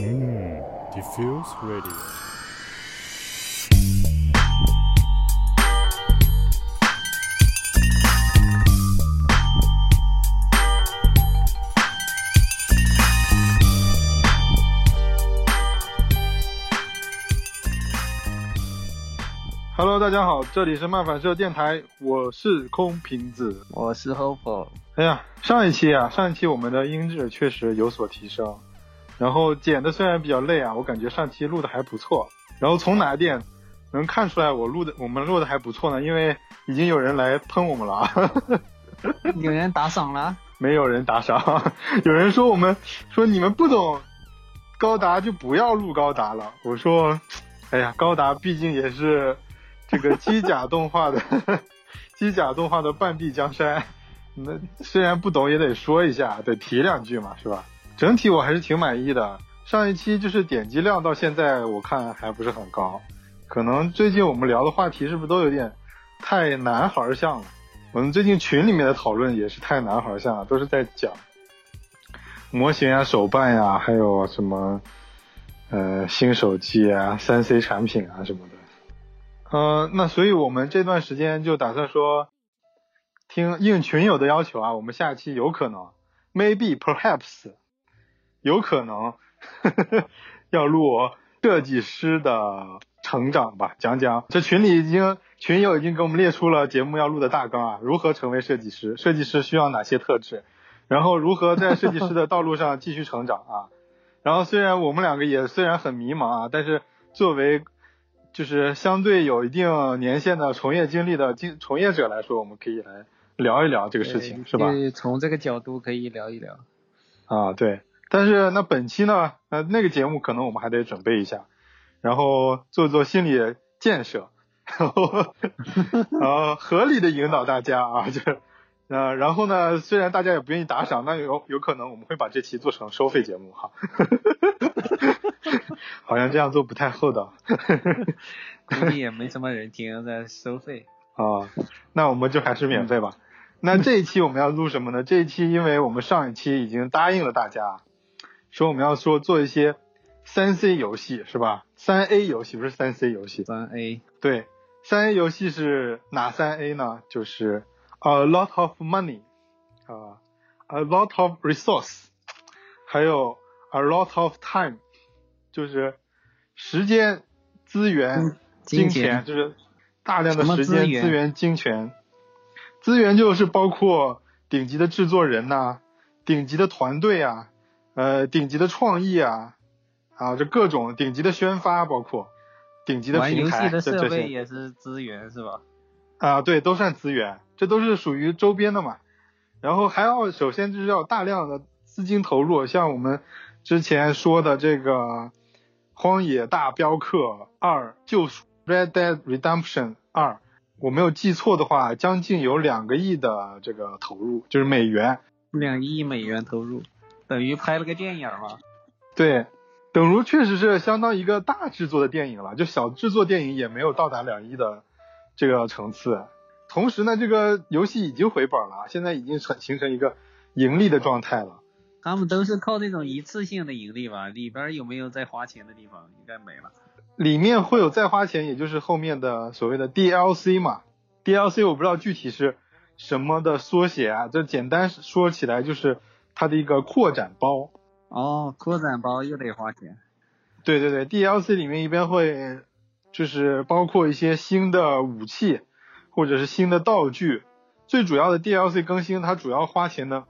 嗯，Diffuse hmm, Radio。大家好，这里是漫反射电台，我是空瓶子。我是 Hope，哎呀，上一期啊，上一期我们的音质确实有所提升，然后剪的虽然比较累啊，我感觉上期录的还不错。然后从哪点能看出来我录的我们录的还不错呢？因为已经有人来喷我们了啊，有人打赏了，没有人打赏，有人说我们说你们不懂高达就不要录高达了。我说，哎呀，高达毕竟也是这个机甲动画的机甲动画的半壁江山。那虽然不懂也得说一下，得提两句嘛，是吧？整体我还是挺满意的。上一期就是点击量到现在我看还不是很高，可能最近我们聊的话题是不是都有点太男孩向了？我们最近群里面的讨论也是太男孩向了，都是在讲模型啊、手办呀、还有什么呃新手机啊、三 C 产品啊什么的。呃，那所以我们这段时间就打算说。听应群友的要求啊，我们下期有可能，maybe perhaps，有可能呵呵 要录设计师的成长吧，讲讲这群里已经群友已经给我们列出了节目要录的大纲啊，如何成为设计师，设计师需要哪些特质，然后如何在设计师的道路上继续成长啊，然后虽然我们两个也虽然很迷茫啊，但是作为就是相对有一定年限的从业经历的经从业者来说，我们可以来。聊一聊这个事情是吧？从这个角度可以聊一聊。啊，对。但是那本期呢，呃，那个节目可能我们还得准备一下，然后做做心理建设，然后 呃，合理的引导大家啊，就呃，然后呢，虽然大家也不愿意打赏，那有有可能我们会把这期做成收费节目哈。好像这样做不太厚道。估计也没什么人听，在收费。啊，那我们就还是免费吧。那这一期我们要录什么呢？这一期因为我们上一期已经答应了大家，说我们要说做一些三 C 游戏是吧？三 A 游戏不是三 C 游戏。三 A 对，三 A 游戏是哪三 A 呢？就是 a lot of money 啊，a lot of resource，还有 a lot of time，就是时间、资源、金钱，就是大量的时间、资源、金钱。资源就是包括顶级的制作人呐，顶级的团队啊，呃，顶级的创意啊，啊，这各种顶级的宣发，包括顶级的平台，这设备也是资源是吧？啊，对，都算资源，这都是属于周边的嘛。然后还要首先就是要大量的资金投入，像我们之前说的这个《荒野大镖客二：救赎》（Red Dead Redemption 二）。我没有记错的话，将近有两个亿的这个投入，就是美元。两亿美元投入，等于拍了个电影嘛？对，等如确实是相当一个大制作的电影了，就小制作电影也没有到达两亿的这个层次。同时呢，这个游戏已经回本了，现在已经成形成一个盈利的状态了。他们都是靠那种一次性的盈利吧？里边有没有再花钱的地方？应该没了。里面会有再花钱，也就是后面的所谓的 DLC 嘛？DLC 我不知道具体是什么的缩写啊，这简单说起来就是它的一个扩展包。哦，扩展包又得花钱。对对对，DLC 里面一般会就是包括一些新的武器或者是新的道具。最主要的 DLC 更新，它主要花钱的，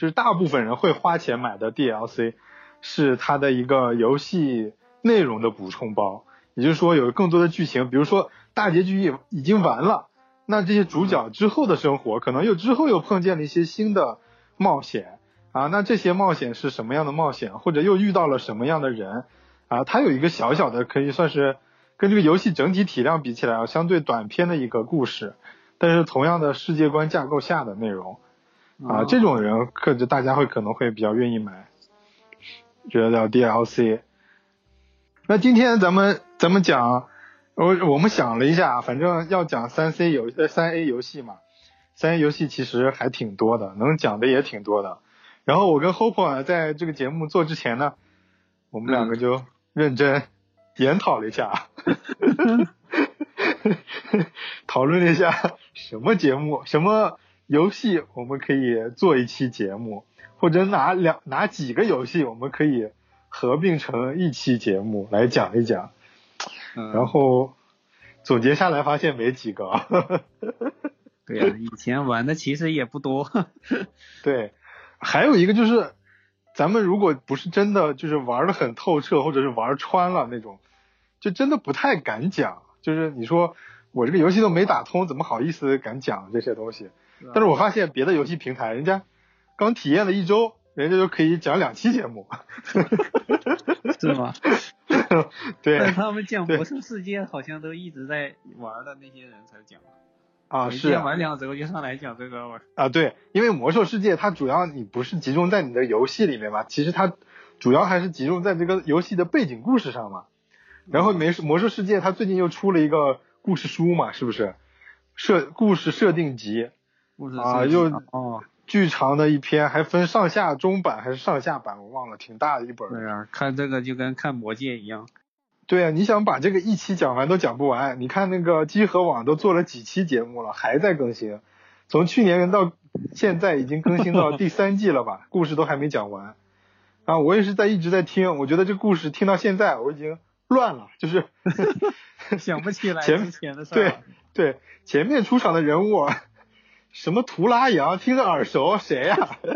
就是大部分人会花钱买的 DLC 是它的一个游戏。内容的补充包，也就是说有更多的剧情，比如说大结局已已经完了，那这些主角之后的生活，可能又之后又碰见了一些新的冒险啊，那这些冒险是什么样的冒险，或者又遇到了什么样的人啊？它有一个小小的可以算是跟这个游戏整体体量比起来啊相对短篇的一个故事，但是同样的世界观架构下的内容啊，这种人可就大家会可能会比较愿意买，觉得叫 DLC。那今天咱们咱们讲，我我们想了一下，反正要讲三 C 游呃三 A 游戏嘛，三 A 游戏其实还挺多的，能讲的也挺多的。然后我跟 Hope 啊，在这个节目做之前呢，我们两个就认真研讨了一下，讨论了一下什么节目、什么游戏我们可以做一期节目，或者哪两哪几个游戏我们可以合并成一期节目来讲一讲。嗯然后总结下来发现没几个。对呀、以前玩的其实也不多。对，还有一个就是，咱们如果不是真的就是玩的很透彻，或者是玩穿了那种，就真的不太敢讲。就是你说我这个游戏都没打通，怎么好意思敢讲这些东西？但是我发现别的游戏平台，人家刚体验了一周，人家就可以讲两期节目。是吗？对但他们讲魔兽世界好像都一直在玩的那些人才讲，啊，是啊玩两周就上来讲这个玩。啊，对，因为魔兽世界它主要你不是集中在你的游戏里面嘛，其实它主要还是集中在这个游戏的背景故事上嘛。然后没魔兽世界它最近又出了一个故事书嘛，是不是？设故事设定集，啊又哦，巨长的一篇，还分上下中版还是上下版，我忘了，挺大的一本。对啊，看这个就跟看魔戒一样。对啊，你想把这个一期讲完都讲不完。你看那个集合网都做了几期节目了，还在更新，从去年到现在已经更新到第三季了吧？故事都还没讲完。啊，我也是在一直在听，我觉得这故事听到现在我已经乱了，就是 想不起来前前的事儿对。对前面出场的人物，什么图拉扬听着耳熟，谁呀、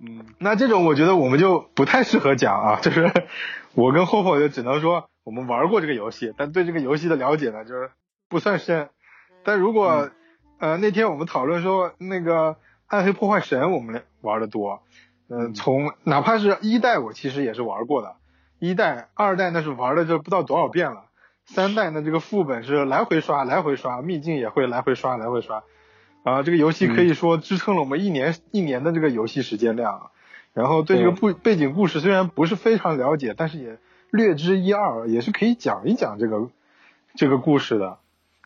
嗯，那这种我觉得我们就不太适合讲啊，就是我跟霍霍就只能说我们玩过这个游戏，但对这个游戏的了解呢，就是不算深。但如果、呃那天我们讨论说那个《暗黑破坏神》，我们玩的多，嗯、嗯。从哪怕是一代我其实也是玩过的，一代、二代那是玩的这不知道多少遍了，三代呢这个副本是来回刷来回刷，秘境也会来回刷来回刷。啊，这个游戏可以说支撑了我们一年、一年的这个游戏时间量，然后对这个对背背景故事虽然不是非常了解，但是也略知一二，也是可以讲一讲这个这个故事的。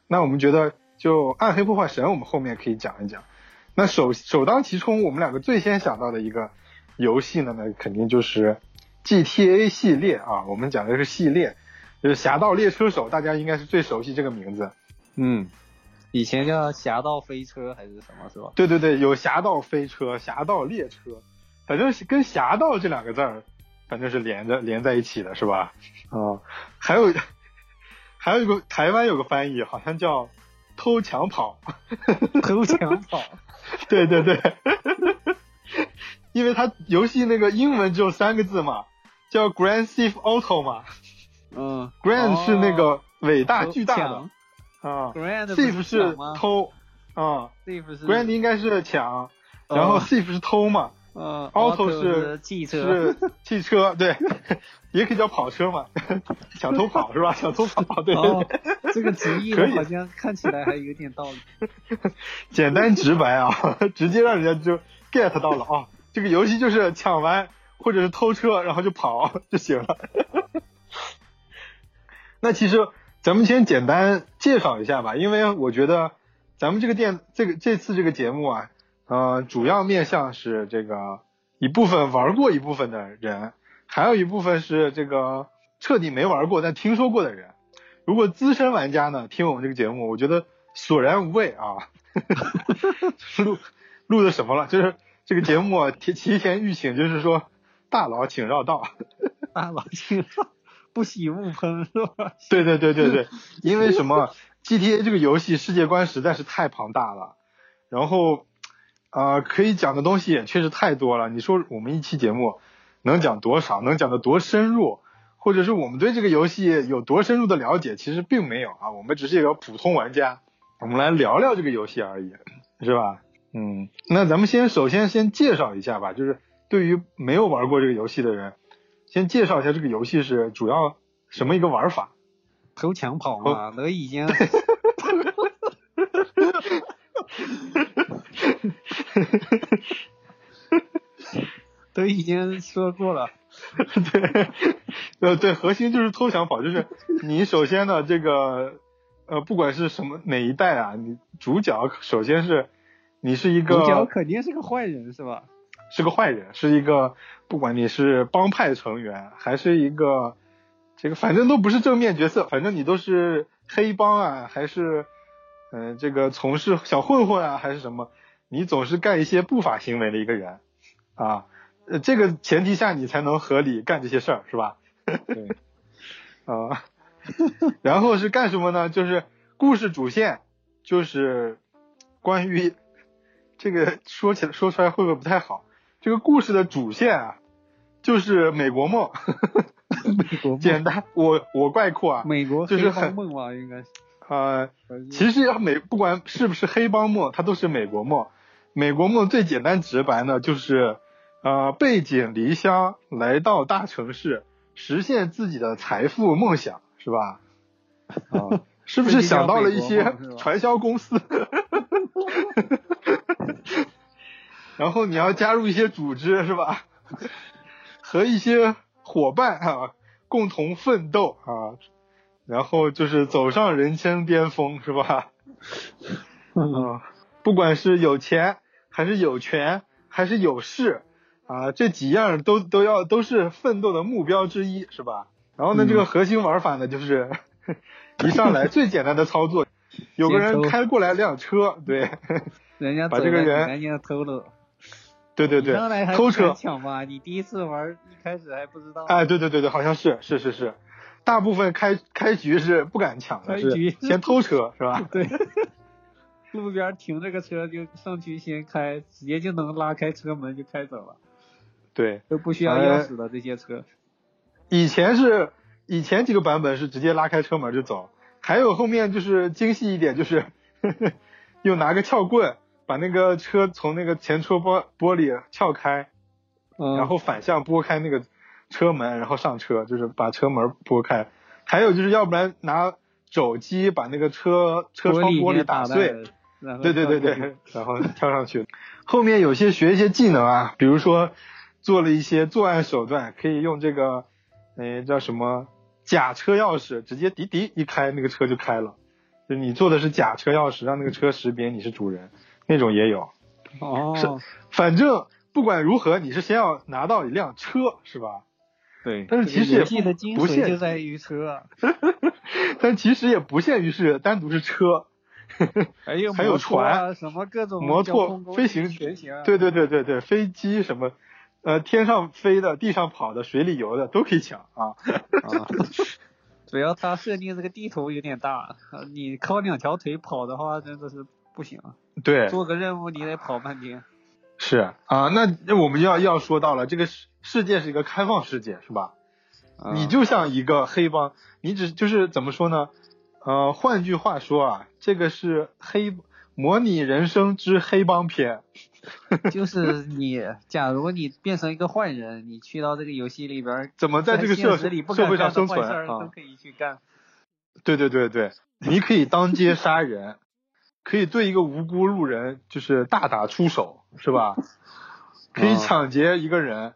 那我们觉得就《暗黑破坏神》，我们后面可以讲一讲。那首首当其冲，我们两个最先想到的一个游戏呢，那肯定就是 GTA 系列啊。我们讲的是系列，就是《侠盗猎车手》，大家应该是最熟悉这个名字。嗯，以前叫侠盗飞车还是什么是吧？对对对，有侠盗飞车、侠盗猎车，反正是跟侠盗这两个字儿，反正是连着连在一起的，是吧？啊、还有还有一个台湾有个翻译，好像叫偷抢跑。偷抢跑。对对对，因为它游戏那个英文只有三个字嘛，叫 Grand Theft Auto 嘛嗯，Grand 是那个伟大巨大的啊，Thief 是偷啊，Thief 是，Grand 应该是抢，然后哦 Thief 是偷嘛。嗯 Auto 是汽车，是汽车，对，也可以叫跑车嘛，抢偷跑是吧？抢偷跑，对对这个直译可以的好像看起来还有点道理。简单直白啊，直接让人家就 get 到了啊、这个游戏就是抢完或者是偷车，然后就跑就行了。那其实咱们先简单介绍一下吧，因为我觉得咱们这个店这个这次这个节目啊，呃，主要面向是这个一部分玩过一部分的人，还有一部分是这个彻底没玩过但听说过的人。如果资深玩家呢听我们这个节目，我觉得索然无味啊。录录的什么了？就是这个节目啊，提提前预请，就是说大佬请绕道。大佬听说不喜勿喷是吧？对对对对对，因为什么？GTA 这个游戏世界观实在是太庞大了，然后啊、可以讲的东西也确实太多了。你说我们一期节目能讲多少？能讲的多深入？或者是我们对这个游戏有多深入的了解？其实并没有啊，我们只是一个普通玩家，我们来聊聊这个游戏而已，是吧？嗯，那咱们先首先先介绍一下吧，就是对于没有玩过这个游戏的人，先介绍一下这个游戏是主要什么一个玩法。偷抢跑嘛，都已经 都已经说过了。对，呃，对，核心就是偷抢跑，就是你首先呢，这个呃，不管是什么哪一代啊，你主角首先是你是一个主角肯定是个坏人是吧？是个坏人，是一个不管你是帮派成员还是一个这个，反正都不是正面角色，反正你都是黑帮啊，还是嗯、呃这个从事小混混啊，还是什么，你总是干一些不法行为的一个人啊，呃，这个前提下你才能合理干这些事儿，是吧？对，啊，然后是干什么呢？就是故事主线就是关于这个说起来说出来会不会不太好？这个故事的主线啊，就是美国梦，美国梦 简单，我我概括啊，美国就是很梦吧，应该是。呃，其实要美不管是不是黑帮梦，它都是美国梦。美国梦最简单直白呢，就是呃背井离乡来到大城市，实现自己的财富梦想，是吧？啊，是不是想到了一些传销公司？然后你要加入一些组织，是吧？和一些伙伴啊共同奋斗啊，然后就是走上人生巅峰，是吧？嗯，不管是有钱还是有权还是有势啊，这几样都都要都是奋斗的目标之一，是吧？然后呢，嗯这个核心玩法呢，就是 一上来最简单的操作，有个人开过来辆车，对，人家 把这个人你赶紧偷了。对对对上来，还偷车，抢吧？你第一次玩，一开始还不知道。哎，对对对对，好像是是是是，大部分开开局是不敢抢的，是开局先偷车，是吧？对，路边停着个车就上去先开，直接就能拉开车门就开走了，对，都不需要哎钥匙的这些车。以前是以前几个版本是直接拉开车门就走，还有后面就是精细一点，就是 又拿个撬棍把那个车从那个前车玻玻璃撬开，嗯，然后反向拨开那个车门，然后上车，就是把车门拨开。还有就是要不然拿肘击把那个车车窗玻璃打碎，，对对对对，然后跳上去。后面有些学一些技能啊，比如说做了一些作案手段，可以用这个，哎，叫什么假车钥匙，直接滴滴一开，那个车就开了。就你做的是假车钥匙，让那个车识别你是主人，那种也有。哦，是反正不管如何，你是先要拿到一辆车，是吧？对，但是其实也游戏的精不限髓就在于车啊，但其实也不限于是单独是车，还 有还有船什么各种摩托飞行全行啊。对对对对对，飞机什么，呃，天上飞的、地上跑的、水里游的都可以抢啊。啊，主要它设定这个地图有点大，呃你靠两条腿跑的话真的是不行，对，做个任务你得跑半天。是啊，那那我们要要说到了，这个世世界是一个开放世界，是吧？啊你就像一个黑帮，你只就是怎么说呢？呃，换句话说啊，这个是黑模拟人生之黑帮片。就是 你，假如你变成一个坏人，你去到这个游戏里边儿，怎么在这个社会上生存都啊？可以去干。对对对对，你可以当街杀人，可以对一个无辜路人就是大打出手，是吧？可以哦抢劫一个人，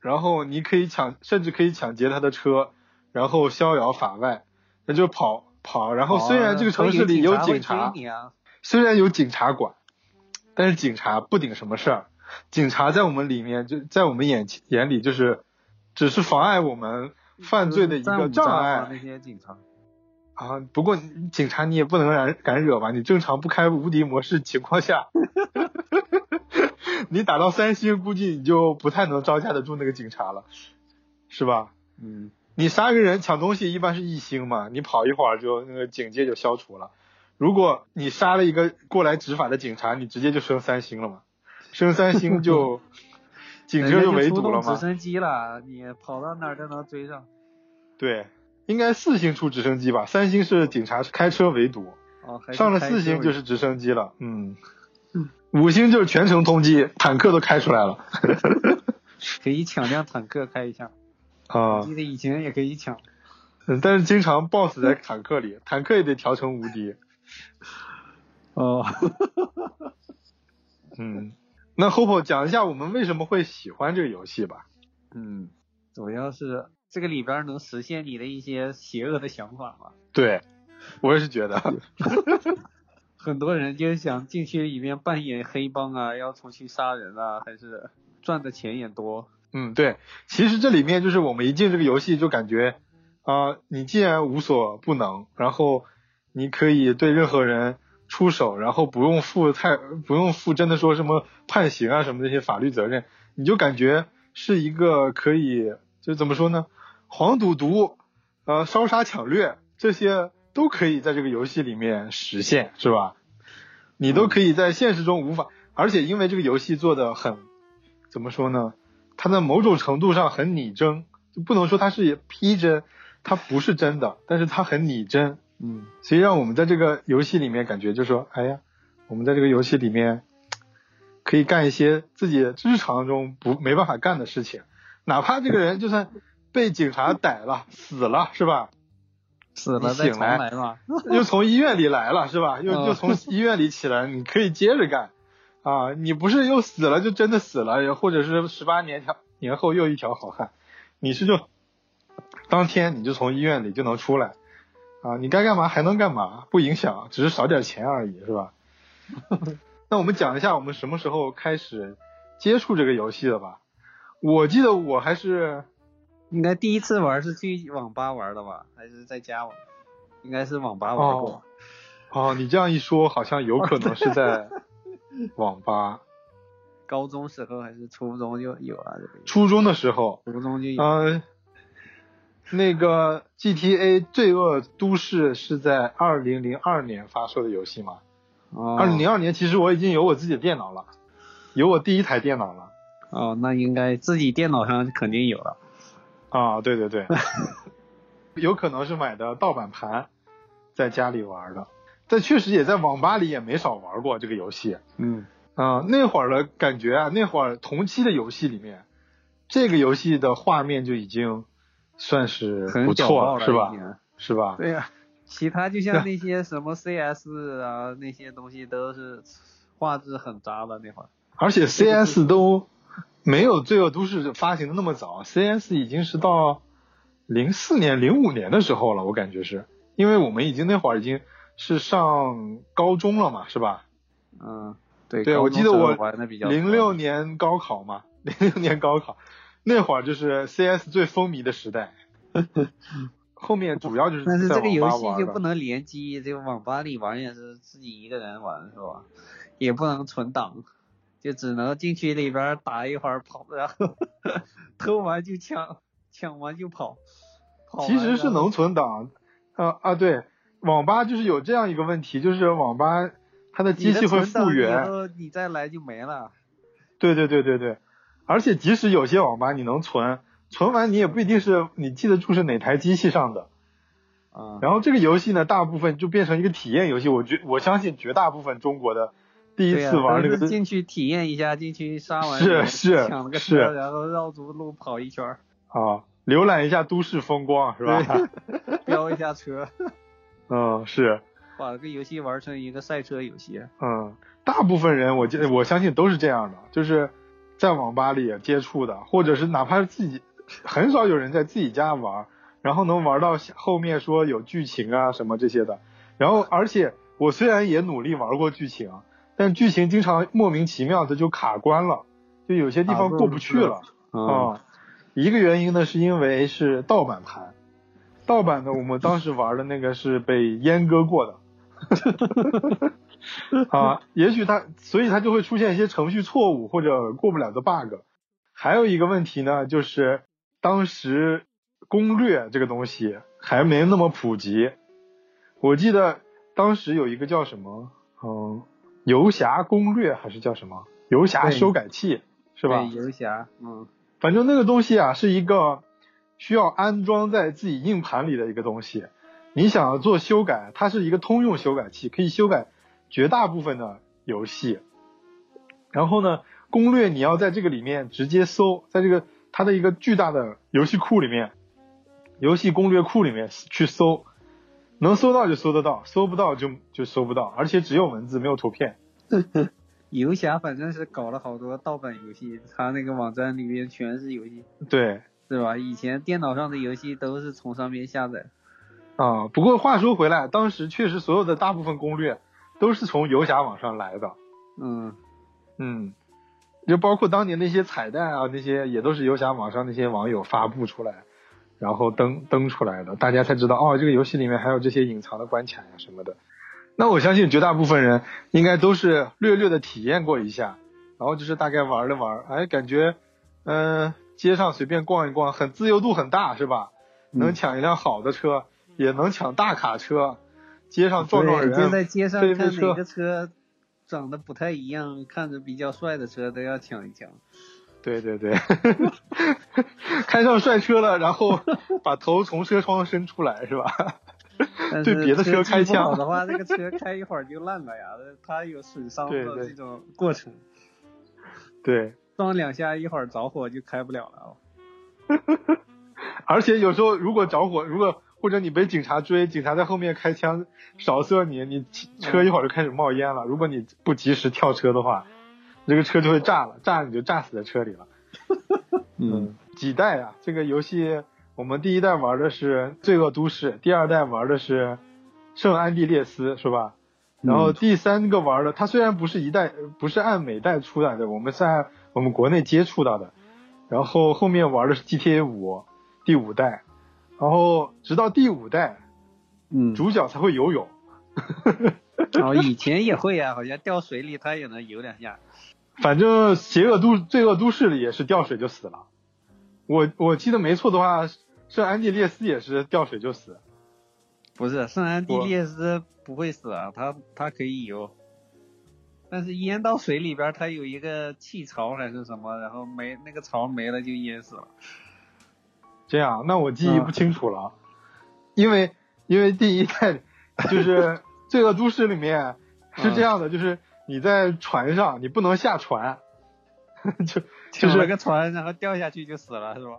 然后你可以抢，甚至可以抢劫他的车，然后逍遥法外，那就跑跑。然后虽然这个城市里有警察，虽然有警察管，但是警察不顶什么事儿。警察在我们里面就在我们眼前眼里就是只是妨碍我们犯罪的一个障碍。那些警察。啊，不过警察你也不能敢敢惹吧？你正常不开无敌模式情况下，你打到三星，估计你就不太能招架得住那个警察了，是吧？嗯，你杀个人抢东西一般是一星嘛，你跑一会儿就那个警戒就消除了。如果你杀了一个过来执法的警察，你直接就升三星了嘛，升三星就 警车人家围堵了嘛。直升机了，你跑到哪儿都能追上。对，应该四星出直升机吧，三星是警察开车围堵。哦，上了四星就是直升机了，嗯，五星就是全程通缉，坦克都开出来了，可以抢辆坦克开一下。啊、记得以前也可以抢。嗯但是经常 BOSS 在坦克里，坦克也得调成无敌，哦，嗯，那 Hope 讲一下我们为什么会喜欢这个游戏吧，嗯，主要是这个里边能实现你的一些邪恶的想法吗。对，我也是觉得。很多人就是想进去里面扮演黑帮啊，要重新杀人啊，还是赚的钱也多。嗯，对，其实这里面就是我们一进这个游戏就感觉，啊，你既然无所不能，然后你可以对任何人出手，然后不用负太不用负真的说什么判刑啊什么这些法律责任，你就感觉是一个可以就怎么说呢，黄赌毒，呃，烧杀抢掠这些。都可以在这个游戏里面实现，是吧？你都可以在现实中无法，而且因为这个游戏做的很，怎么说呢？它在某种程度上很拟真，就不能说它是逼真，它不是真的，但是它很拟真，嗯，所以让我们在这个游戏里面感觉就说，哎呀，我们在这个游戏里面可以干一些自己日常中不没办法干的事情，哪怕这个人就算被警察逮了死了，是吧？死了再重来嘛，又从医院里来了是吧？又又从医院里起来，你可以接着干啊！你不是又死了就真的死了，或者是十八年条年后又一条好汉，你是就当天你就从医院里就能出来啊！你该干嘛还能干嘛，不影响，只是少点钱而已是吧？那我们讲一下我们什么时候开始接触这个游戏的吧？我记得我还是。应该第一次玩是去网吧玩的吧，还是在家玩？应该是网吧玩过。哦，你这样一说，好像有可能是在 网吧。高中时候还是初中就有了这个。初中的时候。初中就有。嗯。那个 GTA 罪恶都市是在二零零二年发售的游戏吗？哦。二零零二年，其实我已经有我自己的电脑了，有我第一台电脑了。哦，那应该自己电脑上肯定有了。啊，对对对，有可能是买的盗版盘，在家里玩的，但确实也在网吧里也没少玩过这个游戏。嗯，啊，那会儿的感觉啊，那会儿同期的游戏里面，这个游戏的画面就已经算是不错了，是吧？是吧？对呀，其他就像那些什么 CS 啊那些东西都是画质很渣的那会儿，而且 CS 都。没有《罪恶都市》发行的那么早，CS 已经是到零四年、零五年的时候了，我感觉是，因为我们已经那会儿已经是上高中了嘛，是吧？嗯，对。对，我记得我零六年高考嘛，零六年高考那会儿就是 CS 最风靡的时代。后面主要就是但是这个游戏就不能联机，这个网吧里玩也是自己一个人玩是吧？也不能存档。就只能进去里边打一会儿跑，然后 偷完就抢，抢完就跑。其实是能存档，啊啊对，网吧就是有这样一个问题，就是网吧它的机器会复原，你再来就没了。对对对对对，而且即使有些网吧你能存，存完你也不一定是你记得住是哪台机器上的。啊。然后这个游戏呢，大部分就变成一个体验游戏，我觉我相信绝大部分中国的。第一次玩那个，进去体验一下，进去杀完是是抢了个车，然后绕足路跑一圈儿。啊，浏览一下都市风光是吧？飙一下车。嗯，是。把这个游戏玩成一个赛车游戏。嗯，大部分人我我相信都是这样的，就是在网吧里接触的，或者是哪怕是自己，很少有人在自己家玩，然后能玩到后面说有剧情啊什么这些的。然后，而且我虽然也努力玩过剧情。但剧情经常莫名其妙的就卡关了，就有些地方过不去了啊。一个原因呢，是因为是盗版盘，盗版的我们当时玩的那个是被阉割过的，啊，也许它所以它就会出现一些程序错误或者过不了的 bug。还有一个问题呢，就是当时攻略这个东西还没那么普及。我记得当时有一个叫什么，嗯。游侠攻略还是叫什么？游侠修改器是吧？游侠，嗯，反正那个东西啊，是一个需要安装在自己硬盘里的一个东西。你想要做修改，它是一个通用修改器，可以修改绝大部分的游戏。然后呢，攻略你要在这个里面直接搜，在这个它的一个巨大的游戏库里面，游戏攻略库里面去搜。能搜到就搜得到，搜不到就就搜不到，而且只有文字没有图片。游侠反正是搞了好多盗版游戏，他那个网站里面全是游戏。对，是吧？以前电脑上的游戏都是从上面下载。啊，不过话说回来，当时确实所有的大部分攻略都是从游侠网上来的。嗯嗯，就包括当年那些彩蛋啊，那些也都是游侠网上那些网友发布出来，然后登登出来的，大家才知道哦，这个游戏里面还有这些隐藏的关卡呀什么的。那我相信绝大部分人应该都是略略的体验过一下，然后就是大概玩了玩，哎，感觉嗯、街上随便逛一逛，很自由度很大，是吧？能嗯抢一辆好的车，也能抢大卡车，街上撞撞对，人，就在街上看哪个车长得不太一样，看着比较帅的车都要抢一抢。对对对，开上帅车了，然后把头从车窗伸出来，是吧？是对别的车开枪的话，这个车开一会儿就烂了呀，它有损伤的这种过程，对，撞两下一会儿着火就开不了了。而且有时候如果着火，如果或者你被警察追，警察在后面开枪扫射你，你车一会儿就开始冒烟了。如果你不及时跳车的话，这个车就会炸了，炸你就炸死在车里了。嗯，几代啊？这个游戏我们第一代玩的是《罪恶都市》，第二代玩的是《圣安地列斯》，是吧？然后嗯第三个玩的，它虽然不是一代，不是按每代出来的，我们是按我们国内接触到的。然后后面玩的是 GTA 五，第五代，然后直到第五代，嗯，主角才会游泳。哦，以前也会啊，好像掉水里他也能游两下。反正邪恶都罪恶都市里也是掉水就死了。我我记得没错的话，圣安地列斯也是掉水就死。不是，圣安地列斯不会死啊，他他可以游，但是淹到水里边儿，它有一个气槽还是什么，然后没那个槽没了就淹死了。这样，那我记忆不清楚了，因为因为第一代就是 罪恶都市里面是这样的，就是你在船上你不能下船，就就抢了是个船，然后掉下去就死了，是吧？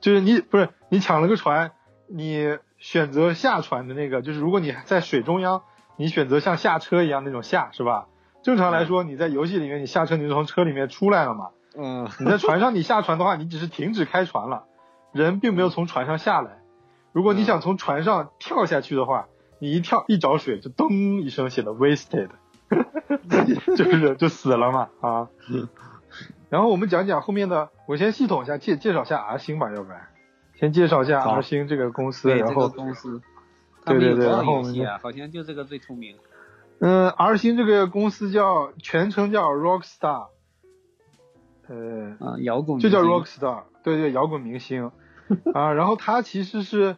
就是你不是你抢了个船，你选择下船的那个，就是如果你在水中央，你选择像下车一样那种下是吧？正常来说，你在游戏里面你下车你就从车里面出来了嘛，嗯，你在船上你下船的话，你只是停止开船了，人并没有从船上下来。如果你想从船上跳下去的话，你一跳一着水就噔一声写的 wasted，就是就死了嘛啊。然后我们讲讲后面的，我先系统一下介介绍一下 R 星吧，要不然先介绍一下 R 星这个公司，对，这个然后公司，对对对然后？好像就这个最出名。嗯，R 星这个公司叫全称叫 Rockstar，呃，啊，摇滚就叫 Rockstar，对对，摇滚明星啊。然后他其实是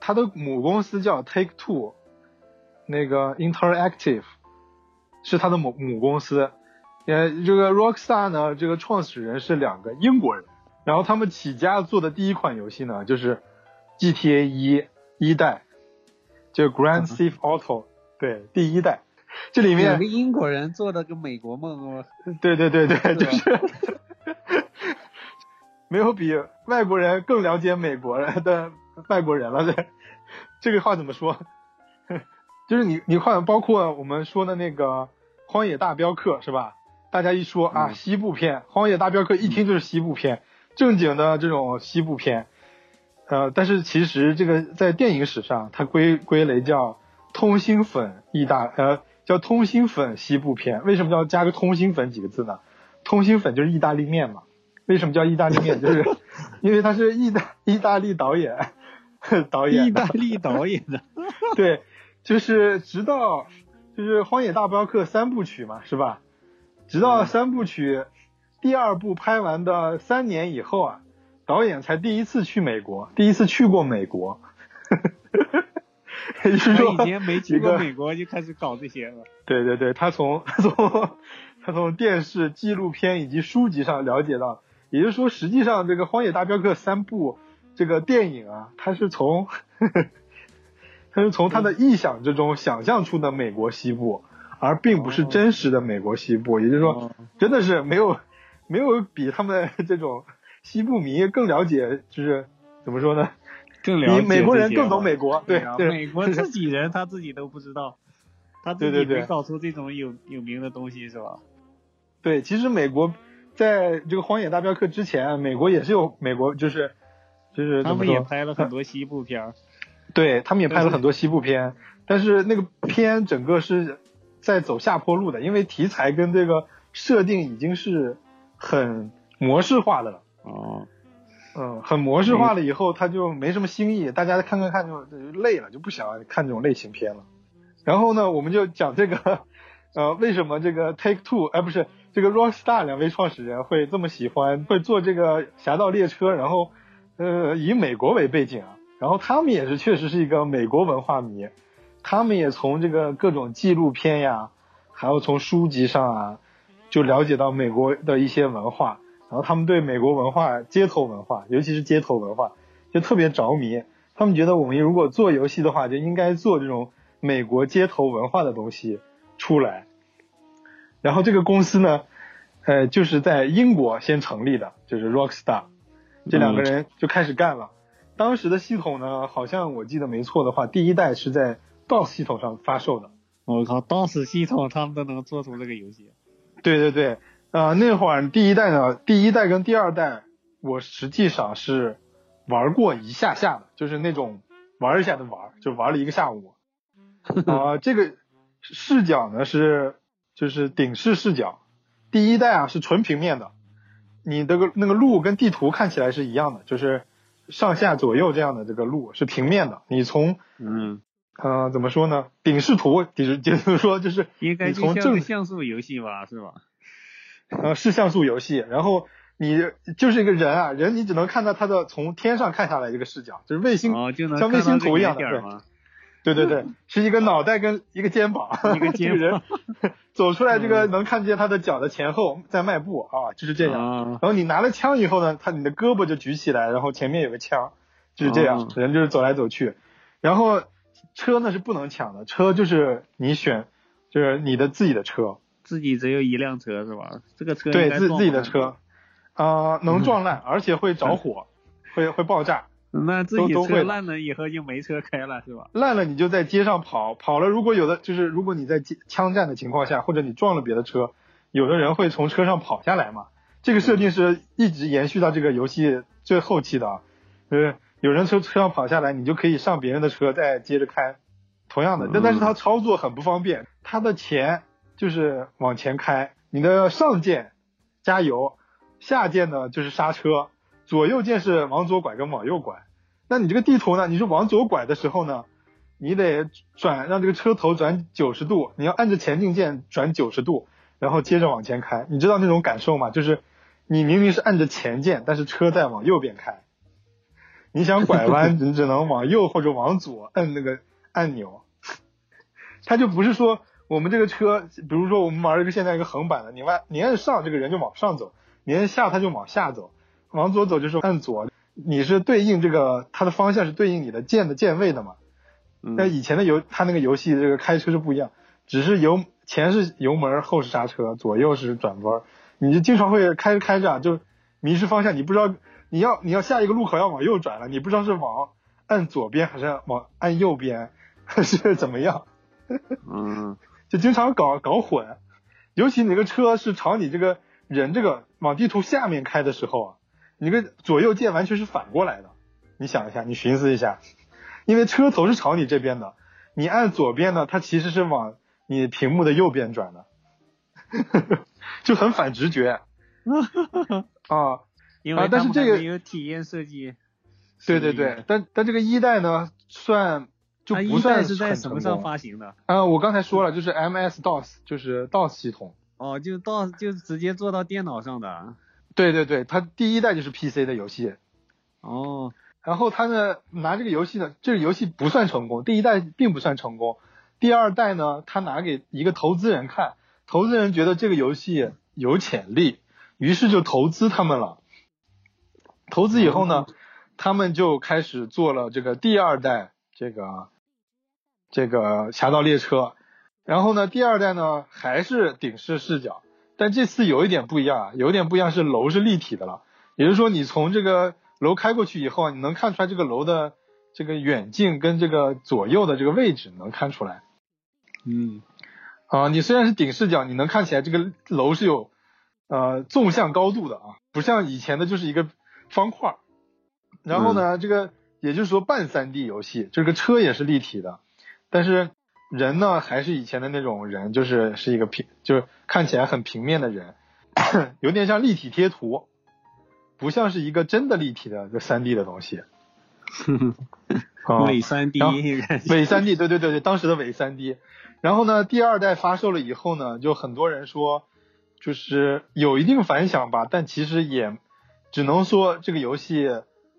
他的母公司叫 Take Two，那个 Interactive 是他的母母公司。呃，这个 Rockstar 呢，这个创始人是两个英国人，然后他们起家做的第一款游戏呢，就是 GTA 一一代，就 Grand Theft Auto，对，第一代。这里面两个英国人做的个美国梦哦，对对对对，就是没有比外国人更了解美国人的外国人了。这这个话怎么说？就是你你看，包括我们说的那个《荒野大镖客》是吧？大家一说啊，嗯西部片，《荒野大镖客》一听就是西部片，正经的这种西部片。呃，但是其实这个在电影史上，它归归类叫通心粉意大呃叫通心粉西部片。为什么要加个通心粉几个字呢？通心粉就是意大利面嘛。为什么叫意大利面？就是 因为他是意大意大利导演 导演意大利导演的。对，就是直到就是《荒野大镖客》三部曲嘛，是吧？直到三部曲第二部拍完的三年以后啊，导演才第一次去美国，第一次去过美国。也就是他说，以前没去过美国就开始搞这些了。对对对，他从 他从他从电视、纪录片以及书籍上了解到，也就是说，实际上这个《荒野大镖客》三部这个电影啊，它是从它是从他的臆想之中想象出的美国西部，而并不是真实的美国西部。也就是说，哦真的是没有 没有比他们这种西部迷更了解，就是怎么说呢？更了解比美国人更懂美国。对啊，对，美国自己人他自己都不知道，他自己对对对没搞出这种有有名的东西是吧？对，其实美国在这个《荒野大镖客》之前，美国也是有美国就是就是他们也？拍了很多西部片儿。对他们也拍了很多西部片，但是那个片整个是在走下坡路的，因为题材跟这个设定已经是很模式化的了。哦，嗯，很模式化了以后，他就没什么新意，大家看看看就就累了，就不想看这种类型片了。然后呢，我们就讲这个，呃，为什么这个 Take Two，哎，不是这个 Rockstar 两位创始人会这么喜欢，会做这个《侠盗猎车》，然后，呃，以美国为背景啊。然后他们也是确实是一个美国文化迷，他们也从这个各种纪录片呀，还有从书籍上啊，就了解到美国的一些文化。然后他们对美国文化、街头文化，尤其是街头文化，就特别着迷。他们觉得我们如果做游戏的话，就应该做这种美国街头文化的东西出来。然后这个公司呢，呃，就是在英国先成立的，就是 Rockstar，这两个人就开始干了。当时的系统呢，好像我记得没错的话，第一代是在 DOS 系统上发售的。我靠，DOS 系统他们都能做出这个游戏？对对对。啊，那会儿第一代呢，第一代跟第二代，我实际上是玩过一下下的，就是那种玩一下的玩，就玩了一个下午。啊，这个视角呢是就是顶视视角，第一代啊是纯平面的，你这个那个路跟地图看起来是一样的，就是上下左右这样的这个路是平面的，你从嗯呃怎么说呢？顶视图就是就是说就是应该从正像素游戏吧，是吧？呃，是像素游戏，然后你就是一个人啊，人你只能看到他的从天上看下来这个视角，就是卫星，像卫星图一样的，对 对对对，是一个脑袋跟一个肩膀，一个肩膀 走出来，这个能看见他的脚的前后在迈步啊，就是这样。然后你拿了枪以后呢，他你的胳膊就举起来，然后前面有个枪，就是这样，人就是走来走去。然后车呢是不能抢的，车就是你选，就是你的自己的车。自己只有一辆车是吧？这个车对自自己的车，啊，能撞烂，而且会着火，会会爆炸。那自己车烂了以后就没车开了是吧？烂了你就在街上跑，跑了如果有的就是如果你在枪战的情况下，或者你撞了别的车，有的人会从车上跑下来嘛。这个设定是一直延续到这个游戏最后期的，就是有人从车上跑下来，你就可以上别人的车再接着开。同样的，但但是它操作很不方便，它的前。就是往前开，你的上键加油，下键呢就是刹车，左右键是往左拐跟往右拐。那你这个地图呢，你是往左拐的时候呢，你得转让这个车头转九十度，你要按着前进键转九十度，然后接着往前开。你知道那种感受吗？就是你明明是按着前键，但是车在往右边开，你想拐弯，你只能往右或者往左摁那个按钮，它就不是说。我们这个车，比如说我们玩一个现在一个横版的，你按你按上，这个人就往上走；你按下，他就往下走。往左走就是按左，你是对应这个它的方向是对应你的键的键位的嘛？那以前的游，它那个游戏这个开车是不一样，只是油前是油门，后是刹车，左右是转弯。你就经常会开着开着啊就迷失方向，你不知道你要你要下一个路口要往右转了，你不知道是往按左边还是往按右边还是怎么样？嗯。就经常搞搞混，尤其你个车是朝你这个人这个往地图下面开的时候啊，你个左右键完全是反过来的。你想一下，你寻思一下，因为车头是朝你这边的，你按左边呢，它其实是往你屏幕的右边转的，就很反直觉。啊，因为但是这个有体验设计。对对对，但但这个一代呢，算。就不算是在什么上发行的？啊，我刚才说了，就是 MS DOS，就是 DOS 系统。哦，就 DOS 就直接做到电脑上的。对对对，它第一代就是 PC 的游戏。哦。然后他呢拿这个游戏呢，这个游戏不算成功，第一代并不算成功。第二代呢，他拿给一个投资人看，投资人觉得这个游戏有潜力，于是就投资他们了。投资以后呢，他们就开始做了这个第二代这个。这个侠盗猎车，然后呢，第二代呢还是顶视视角，但这次有一点不一样啊，有一点不一样是楼是立体的了，也就是说你从这个楼开过去以后，你能看出来这个楼的这个远近跟这个左右的这个位置能看出来。嗯，啊，你虽然是顶视角，你能看起来这个楼是有呃纵向高度的啊，不像以前的就是一个方块。然后呢，这个也就是说半三 D 游戏，这个车也是立体的，但是人呢还是以前的那种人，就是是一个平，就是看起来很平面的人，有点像立体贴图，不像是一个真的立体的就三 D 的东西。伪三 D，伪三 D，对对对对，当时的伪三 D。然后呢，第二代发售了以后呢，就很多人说，就是有一定反响吧，但其实也只能说这个游戏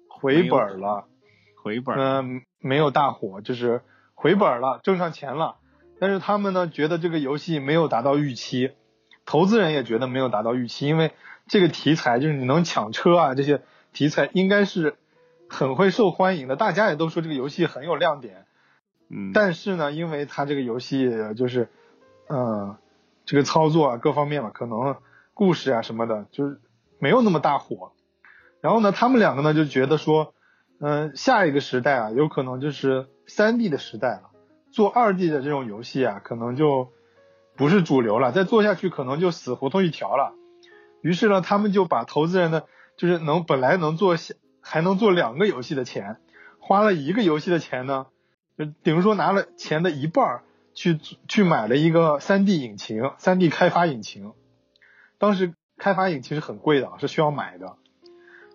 回本了，回本，嗯，没有大火，就是回本了，挣上钱了。但是他们呢，觉得这个游戏没有达到预期，投资人也觉得没有达到预期，因为这个题材就是你能抢车啊这些题材应该是。很会受欢迎的，大家也都说这个游戏很有亮点，嗯，但是呢，因为它这个游戏就是，嗯，这个操作啊各方面吧，可能故事啊什么的，就是没有那么大火。然后呢，他们两个呢就觉得说，嗯，下一个时代啊，有可能就是三 D 的时代了，做二 D 的这种游戏啊，可能就不是主流了，再做下去可能就死胡同一条了。于是呢，他们就把投资人的，就是能本来能做。还能做两个游戏的钱，花了一个游戏的钱呢，就等于说拿了钱的一半儿去去买了一个 3D 引擎，3D 开发引擎。当时开发引擎是很贵的，是需要买的。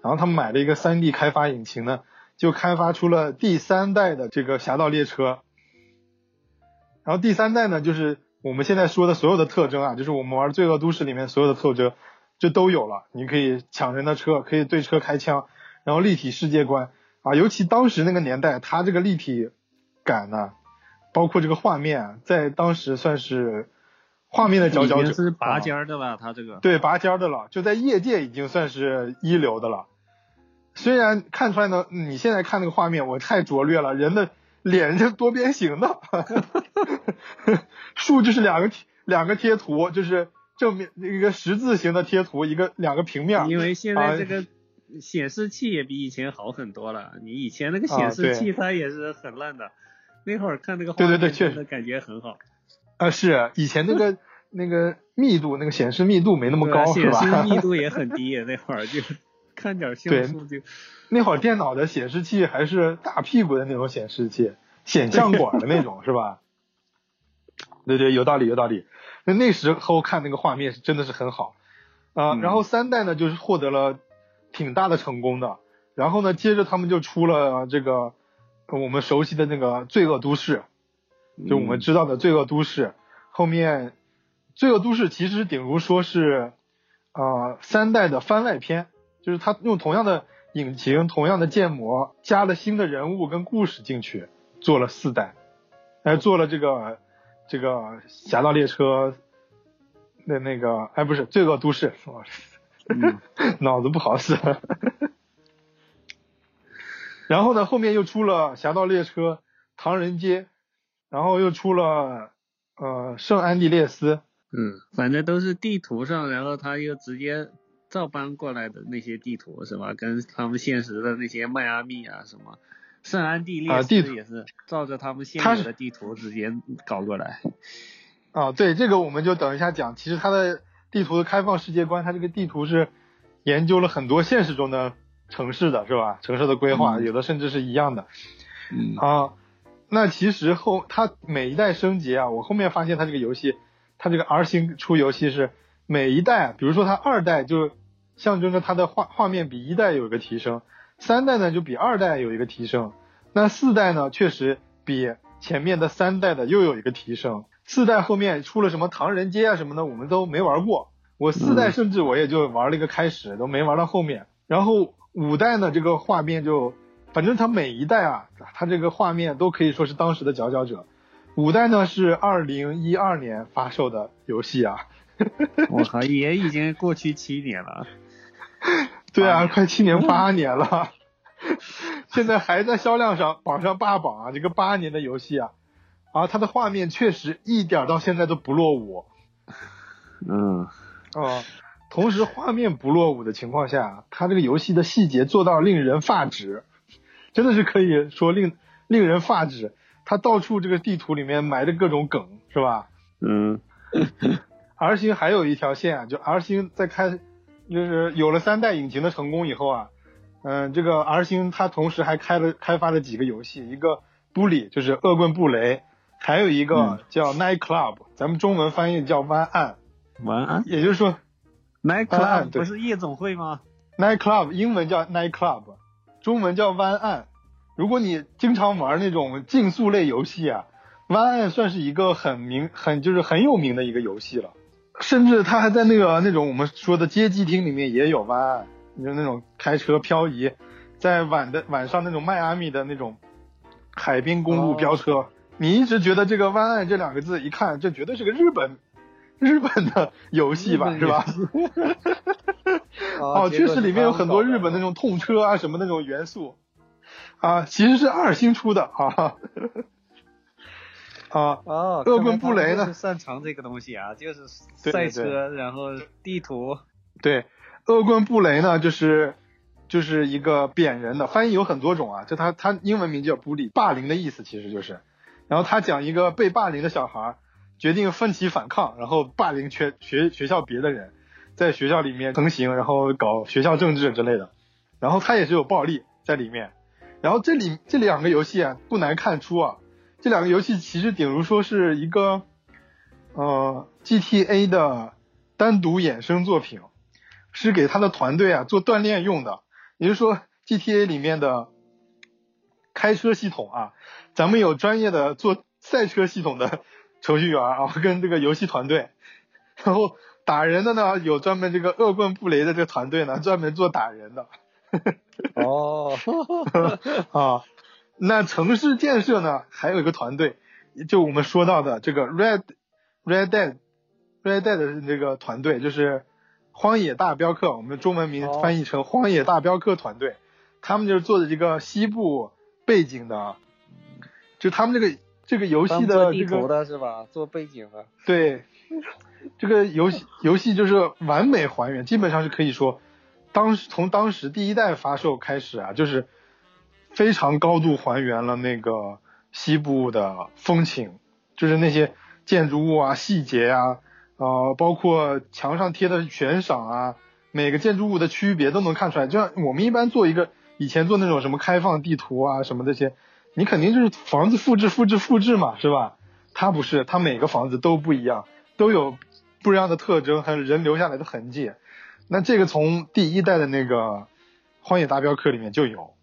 然后他们买了一个 3D 开发引擎呢，就开发出了第三代的这个侠盗猎车。然后第三代呢，就是我们现在说的所有的特征啊，就是我们玩罪恶都市里面所有的特征，就都有了。你可以抢人的车，可以对车开枪。然后立体世界观啊，尤其当时那个年代，它这个立体感呢，包括这个画面，在当时算是画面的佼佼者。是拔尖的吧，它这个。对，拔尖的了，就在业界已经算是一流的了。虽然看出来呢，你现在看那个画面，我太拙劣了，人的脸是多边形的，树就是两个两个贴图，就是正面一个十字形的贴图，一个两个平面。因为现在这个。显示器也比以前好很多了。你以前那个显示器它也是很烂的，那会儿看那个画面确实感觉很好。啊，是以前那个 那个密度，那个显示密度没那么高，是吧？显示密度也很低，那会儿就看点像素就。那会儿电脑的显示器还是大屁股的那种显示器，显像管的那种，是吧？对对，有道理有道理。那那时候看那个画面是真的是很好啊。然后三代呢，就是获得了。挺大的成功的，然后呢，接着他们就出了这个我们熟悉的那个《罪恶都市》，就我们知道的《罪恶都市》。后面《罪恶都市》其实顶如说是啊三代的番外篇，就是他用同样的引擎、同样的建模，加了新的人物跟故事进去，做了四代，还做了这个这个《侠盗猎车》那那个哎不是《罪恶都市》。脑子不好使，然后呢，后面又出了《侠盗猎车》《唐人街》，然后又出了呃《圣安地列斯》。嗯，反正都是地图上，然后他又直接照搬过来的那些地图是吧？跟他们现实的那些迈阿密啊什么，圣安地列斯也是照着他们现有的地图直接搞过来。啊，对，这个我们就等一下讲。其实它的。地图的开放世界观，它这个地图是研究了很多现实中的城市的是吧？城市的规划有的甚至是一样的。嗯啊，那其实后它每一代升级啊，我后面发现它这个游戏，它这个 R 星出游戏是每一代，比如说它二代就象征着它的画画面比一代有一个提升，三代呢就比二代有一个提升，那四代呢确实比前面的三代的又有一个提升。四代后面出了什么唐人街啊什么的，我们都没玩过。我四代甚至我也就玩了一个开始，都没玩到后面。然后五代呢，这个画面就，反正它每一代啊，它这个画面都可以说是当时的佼佼者。五代呢是二零一二年发售的游戏啊，我靠，也已经过去七年了。对啊，快七年八 年了，现在还在销量上榜上霸榜啊！这个八年的游戏啊。啊，它的画面确实一点到现在都不落伍。嗯，啊，同时画面不落伍的情况下，它这个游戏的细节做到令人发指，真的是可以说令令人发指。它到处这个地图里面埋的各种梗，是吧？嗯。R 星还有一条线啊，就 R 星在开，就是有了三代引擎的成功以后啊，嗯，这个 R 星它同时还开了开发了几个游戏，一个 Bully 就是恶棍布雷，还有一个嗯叫 Night Club，、咱们中文翻译叫湾岸，晚安。也就是说，Night Club 不是夜总会吗？Night Club 英文叫 Night Club，中文叫湾岸。如果你经常玩那种竞速类游戏啊，湾岸算是一个很名很就是很有名的一个游戏了。甚至他还在那个那种我们说的街机厅里面也有湾岸，就那种开车漂移，在晚的晚上那种迈阿密的那种海滨公路哦飙车。你一直觉得这个湾岸这两个字，一看这绝对是个日本日本的游戏吧，是吧？哦，确实里面有很多日本那种。种痛车啊什么那种元素，啊，其实是二星出的啊，啊，哦，恶棍布雷呢？擅长这个东西啊，就是对对赛车，然后地图。对，恶棍布雷呢就是就是一个贬人的，翻译有很多种啊，就他他英文名叫 bully，霸凌的意思其实就是，然后他讲一个被霸凌的小孩儿决定奋起反抗，然后霸凌全学学校别的人，在学校里面横行，然后搞学校政治之类的，然后他也是有暴力在里面，然后这里这两个游戏啊不难看出啊，这两个游戏其实顶如说是一个呃 GTA 的单独衍生作品。是给他的团队啊做锻炼用的，也就是说 GTA 里面的开车系统啊，咱们有专业的做赛车系统的程序员啊，跟这个游戏团队，然后打人的呢有专门这个恶棍布雷的这个团队呢，专门做打人的 哦，啊。那城市建设呢，还有一个团队，就我们说到的这个 Red Red Dead Red Dead 的这个团队，就是荒野大镖客，我们中文名哦翻译成荒野大镖客团队，他们就是做的这个西部背景的，就他们这个这个游戏的这个的是吧？做背景的。对，这个游戏游戏就是完美还原，基本上是可以说，当时从当时第一代发售开始啊，就是非常高度还原了那个西部的风情，就是那些建筑物啊、细节啊，呃，包括墙上贴的悬赏啊，每个建筑物的区别都能看出来。就像我们一般做一个以前做那种什么开放地图啊什么这些，你肯定就是房子复制、复制、复制嘛，是吧？它不是，它每个房子都不一样，都有不一样的特征，还有人留下来的痕迹。那这个从第一代的那个《荒野大镖客》里面就有，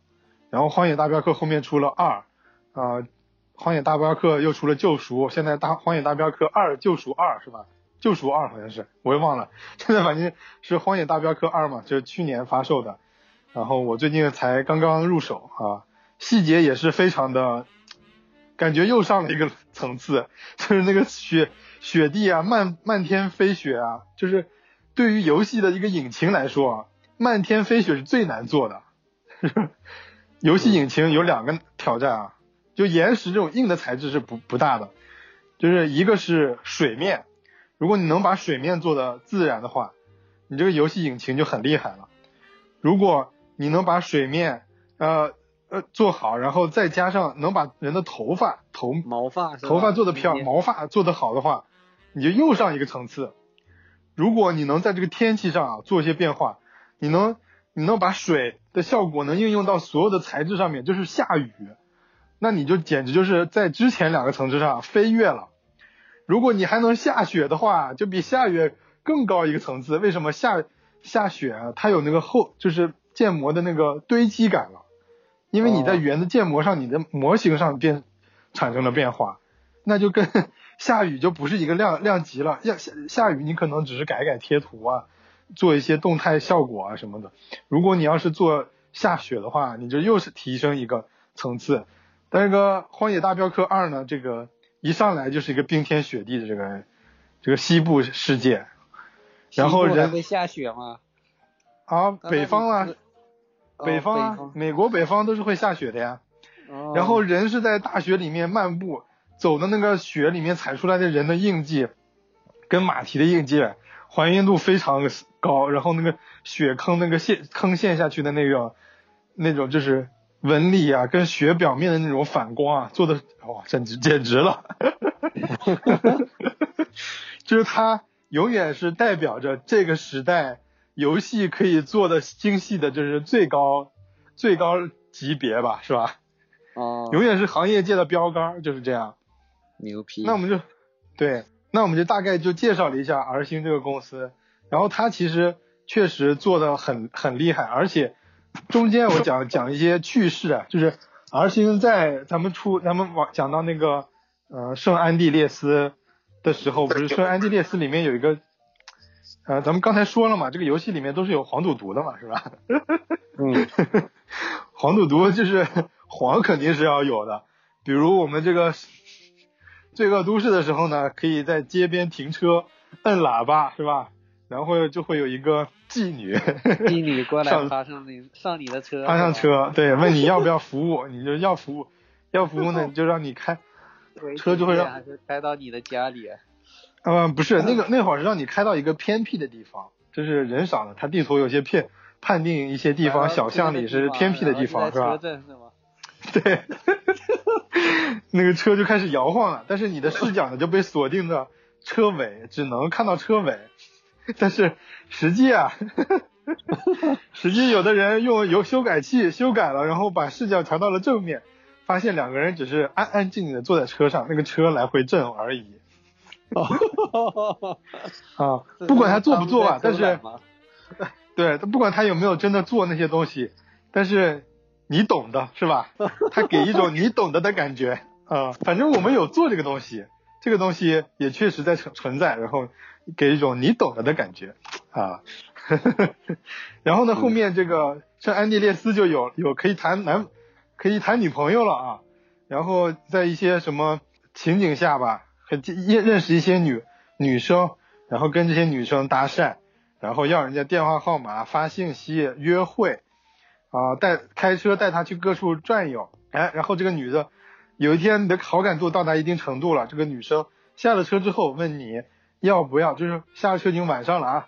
然后《荒野大镖客》后面出了二，啊、荒野大镖客》又出了救赎，现在大《荒野大镖客二》救赎二是吧？救赎二好像是，我也忘了。现在反正是《荒野大镖客二》嘛，就是去年发售的，然后我最近才刚刚入手啊，细节也是非常的。感觉又上了一个层次，就是那个雪雪地啊，漫漫天飞雪啊，就是对于游戏的一个引擎来说啊，漫天飞雪是最难做的。游戏引擎有两个挑战啊，就岩石这种硬的材质是不不大的，就是一个是水面，如果你能把水面做的自然的话，你这个游戏引擎就很厉害了。如果你能把水面呃。呃，做好，然后再加上能把人的头发头毛发头发做的漂亮，毛发做的好的话，你就又上一个层次。如果你能在这个天气上啊做一些变化，你能你能把水的效果能应用到所有的材质上面，就是下雨，那你就简直就是在之前两个层次上飞跃了。如果你还能下雪的话，就比下雪更高一个层次。为什么下下雪啊？它有那个厚，就是建模的那个堆积感了。因为你在圆的建模上，你的模型上变产生了变化，那就跟 下雨就不是一个量量级了。下下雨你可能只是改改贴图啊，做一些动态效果啊什么的。如果你要是做下雪的话，你就又是提升一个层次。但是个《荒野大镖客二》呢，这个一上来就是一个冰天雪地的这个这个西部世界，然后人会下雪吗？啊，北方啊。北方啊，哦、美国北方都是会下雪的呀。哦、然后人是在大雪里面漫步，走的那个雪里面踩出来的人的印记，跟马蹄的印记还原度非常高。然后那个雪坑那个陷坑陷下去的那个那种就是纹理啊，跟雪表面的那种反光啊，做的哇，简直简直了。就是它永远是代表着这个时代。游戏可以做的精细的，就是最高最高级别吧，是吧？哦，永远是行业界的标杆，就是这样。牛批。那我们就对，那我们就大概就介绍了一下 R 星这个公司，然后他其实确实做的很很厉害，而且中间我讲讲一些趣事啊，就是 R 星在咱们出咱们往讲到那个呃圣安地列斯的时候，不是圣安地列斯里面有一个呃咱们刚才说了嘛，这个游戏里面都是有黄赌毒的嘛，是吧？嗯，黄赌毒就是黄肯定是要有的，比如我们这个。罪恶都市的时候呢，可以在街边停车，摁喇叭是吧？然后就会有一个妓女，妓女 过来爬上你上你的车，爬上车，对，问你要不要服务，你就要服务，要服务呢就让你开，车就会让开到你的家里。嗯，不是那个那会儿是让你开到一个偏僻的地方，就是人少的，它地图有些偏判定一些地方小巷里是偏僻的地方是吧？对，那个车就开始摇晃了，但是你的视角呢就被锁定在车尾，只能看到车尾。但是实际啊，实际有的人用有修改器修改了，然后把视角调到了正面，发现两个人只是安安静静的坐在车上，那个车来回震而已。啊，不管他做不做啊，但是，对他不管他有没有真的做那些东西，但是。你懂的是吧？他给一种你懂得的感觉啊。反正我们有做这个东西，这个东西也确实在存存在，然后给一种你懂了的感觉啊。然后呢，后面这个像安迪列斯就有有可以谈男，可以谈女朋友了啊。然后在一些什么情景下吧，很认认识一些女女生，然后跟这些女生搭讪，然后要人家电话号码，发信息约会。啊，带开车带她去各处转悠，哎，然后这个女的有一天你的好感度到达一定程度了，这个女生下了车之后问你要不要，就是下了车已经晚上了啊，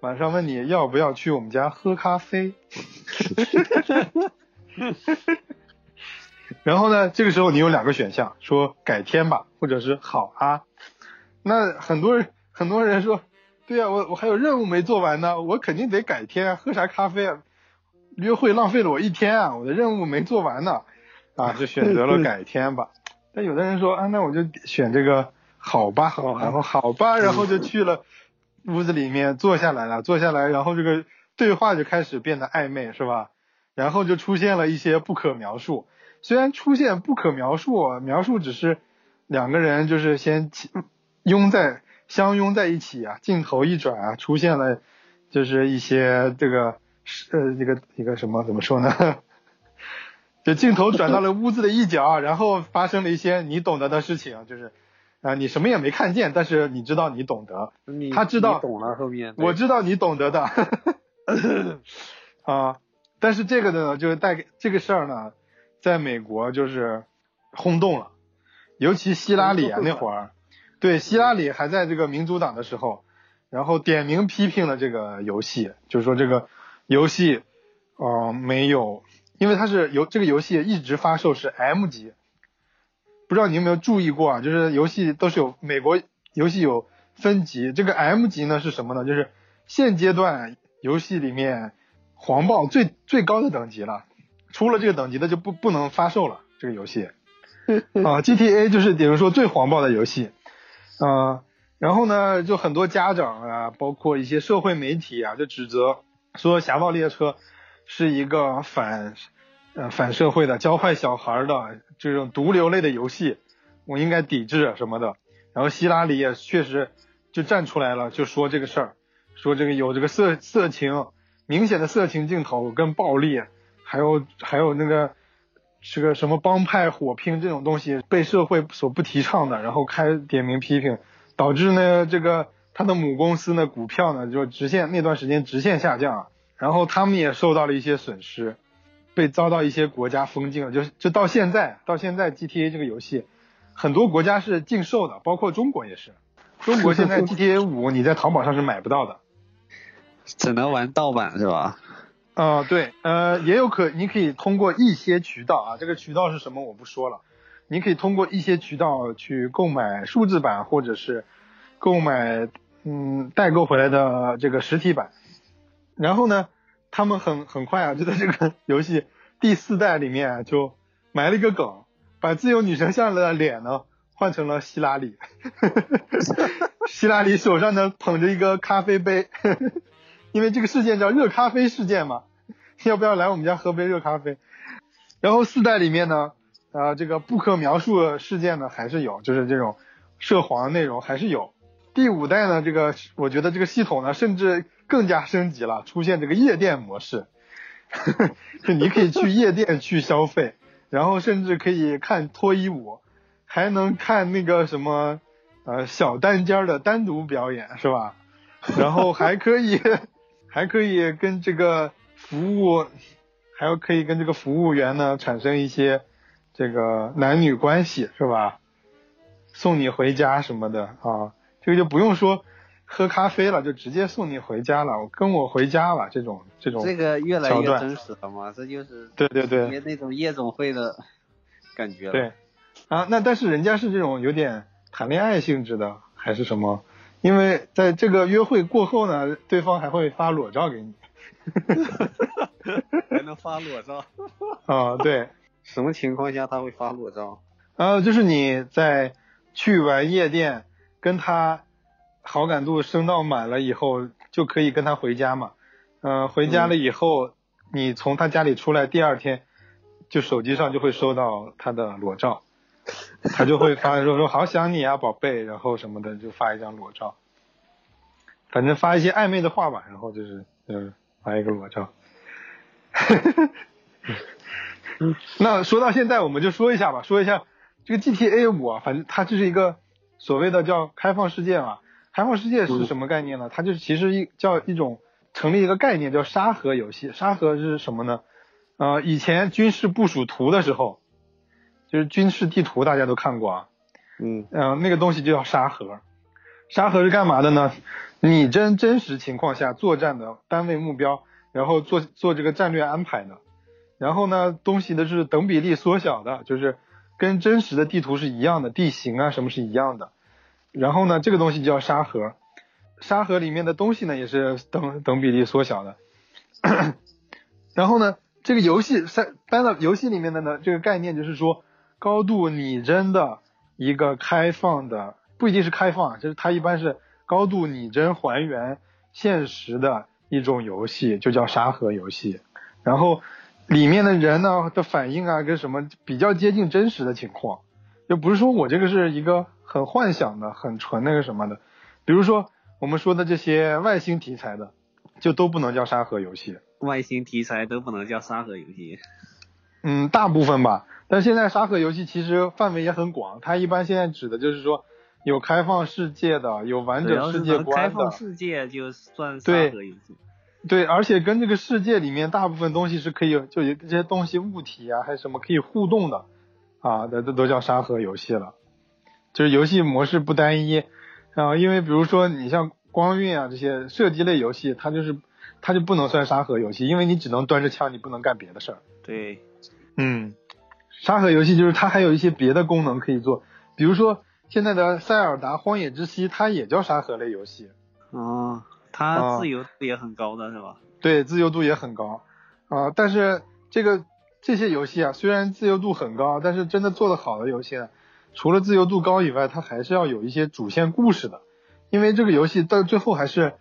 晚上问你要不要去我们家喝咖啡，然后呢，这个时候你有两个选项，说改天吧，或者是好啊，那很多人很多人说，对呀，我我还有任务没做完呢，我肯定得改天，喝啥咖啡啊？约会浪费了我一天啊，我的任务没做完呢，啊，就选择了改天吧。但有的人说啊，那我就选这个好吧，好，然后好吧，然后就去了屋子里面坐下来了，坐下来，然后这个对话就开始变得暧昧，是吧？然后就出现了一些不可描述，虽然出现不可描述，描述只是两个人就是先拥在相拥在一起啊，镜头一转啊，出现了就是一些这个。是呃，一个一个什么怎么说呢？就镜头转到了屋子的一角，然后发生了一些你懂得的事情，就是啊，你什么也没看见，但是你知道你懂得，他知道懂了后面，我知道你懂得的 啊，但是这个呢，就是带给这个事儿呢，在美国就是轰动了，尤其希拉里啊那会儿，对希拉里还在这个民主党的时候，然后点名批评了这个游戏，就是说这个。游戏，呃，没有，因为它是游这个游戏一直发售是 M 级，不知道你有没有注意过啊？就是游戏都是有美国游戏有分级，这个 M 级呢是什么呢？就是现阶段游戏里面黄暴最最高的等级了，出了这个等级的就不不能发售了。这个游戏 啊，GTA 就是比如说最黄暴的游戏，啊，然后呢，就很多家长啊，包括一些社会媒体啊，就指责。说《侠盗猎车》是一个反呃反社会的、教坏小孩的这种毒瘤类的游戏，我应该抵制什么的。然后希拉里也确实就站出来了，就说这个事儿，说这个有这个色色情明显的色情镜头跟暴力，还有还有那个这个什么帮派火拼这种东西被社会所不提倡的，然后开点名批评，导致呢这个。他的母公司呢，股票呢就直线那段时间直线下降，然后他们也受到了一些损失，被遭到一些国家封禁了。就是就到现在，到现在 GTA 这个游戏，很多国家是禁售的，包括中国也是。中国现在 GTA 五你在淘宝上是买不到的，只能玩盗版是吧？啊，对，呃，也有可你可以通过一些渠道啊，这个渠道是什么我不说了，你可以通过一些渠道去购买数字版或者是购买。嗯，代购回来的这个实体版，然后呢，他们很很快啊，就在这个游戏第四代里面就埋了一个梗，把自由女神像的脸呢 换成了希拉里，希拉里手上呢捧着一个咖啡杯，因为这个事件叫热咖啡事件嘛，要不要来我们家喝杯热咖啡？然后四代里面呢，啊，这个不可描述事件呢还是有，就是这种涉黄内容还是有。第五代呢，这个我觉得这个系统呢甚至更加升级了，出现这个夜店模式，就你可以去夜店去消费，然后甚至可以看脱衣舞。还能看那个什么，呃，小单间的单独表演是吧？然后还可以，还可以跟这个服务，还有可以跟这个服务员呢产生一些这个男女关系是吧？送你回家什么的啊，这个就不用说喝咖啡了，就直接送你回家了，跟我回家了这种这种。这个越来越真实了嘛，这就是对对对，那种夜总会的感觉了。对。啊，那但是人家是这种有点谈恋爱性质的，还是什么？因为在这个约会过后呢，对方还会发裸照给你，还能发裸照？啊，对。什么情况下他会发裸照？啊，就是你在去完夜店，跟他好感度升到满了以后，就可以跟他回家嘛。嗯，回家了以后，你从他家里出来，第二天就手机上就会收到他的裸照。他就会发说说好想你啊，宝贝，然后什么的就发一张裸照，反正发一些暧昧的话吧，然后就是嗯发一个裸照。那说到现在，我们就说一下吧，说一下这个 GTA 五啊，反正它就是一个所谓的叫开放世界嘛。开放世界是什么概念呢？它就是其实一叫一种成立一个概念叫沙盒游戏。沙盒是什么呢？呃，以前军事部署图的时候。就是军事地图，大家都看过啊，嗯嗯，那个东西就叫沙盒。沙盒是干嘛的呢？拟真真实情况下作战的单位目标，然后做做这个战略安排的。然后呢，东西的是等比例缩小的，就是跟真实的地图是一样的，地形啊什么是一样的。然后呢，这个东西叫沙盒。沙盒里面的东西呢，也是等等比例缩小的。然后呢，这个游戏三搬到游戏里面的呢，这个概念就是说。高度拟真的一个开放的，不一定是开放，就是它一般是高度拟真还原现实的一种游戏，就叫沙盒游戏。然后里面的人呢的反应啊，跟什么比较接近真实的情况，就不是说我这个是一个很幻想的、很纯那个什么的。比如说我们说的这些外星题材的，就都不能叫沙盒游戏。外星题材都不能叫沙盒游戏。嗯，大部分吧。但现在沙盒游戏其实范围也很广，它一般现在指的就是说有开放世界的，有完整世界观的。开放世界就算沙盒游戏。对，而且跟这个世界里面大部分东西是可以，就有这些东西物体啊，还是什么可以互动的啊，这这都叫沙盒游戏了。就是游戏模式不单一啊，因为比如说你像光晕啊这些射击类游戏，它就是它就不能算沙盒游戏，因为你只能端着枪，你不能干别的事儿。对。嗯，沙盒游戏就是它还有一些别的功能可以做，比如说现在的塞尔达荒野之息，它也叫沙盒类游戏。哦，它自由度也很高的是吧？对，自由度也很高啊。但是这个这些游戏啊，虽然自由度很高，但是真的做的好的游戏呢，除了自由度高以外，它还是要有一些主线故事的，因为这个游戏到最后还是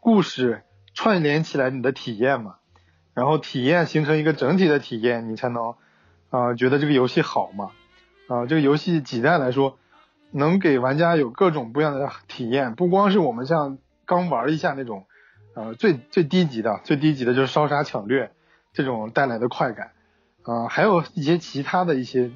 故事串联起来你的体验嘛。然后体验形成一个整体的体验，你才能啊觉得这个游戏好嘛啊这个游戏几代来说，能给玩家有各种不一样的体验，不光是我们像刚玩一下那种呃最最低级的最低级的就是烧杀抢掠这种带来的快感啊，还有一些其他的一些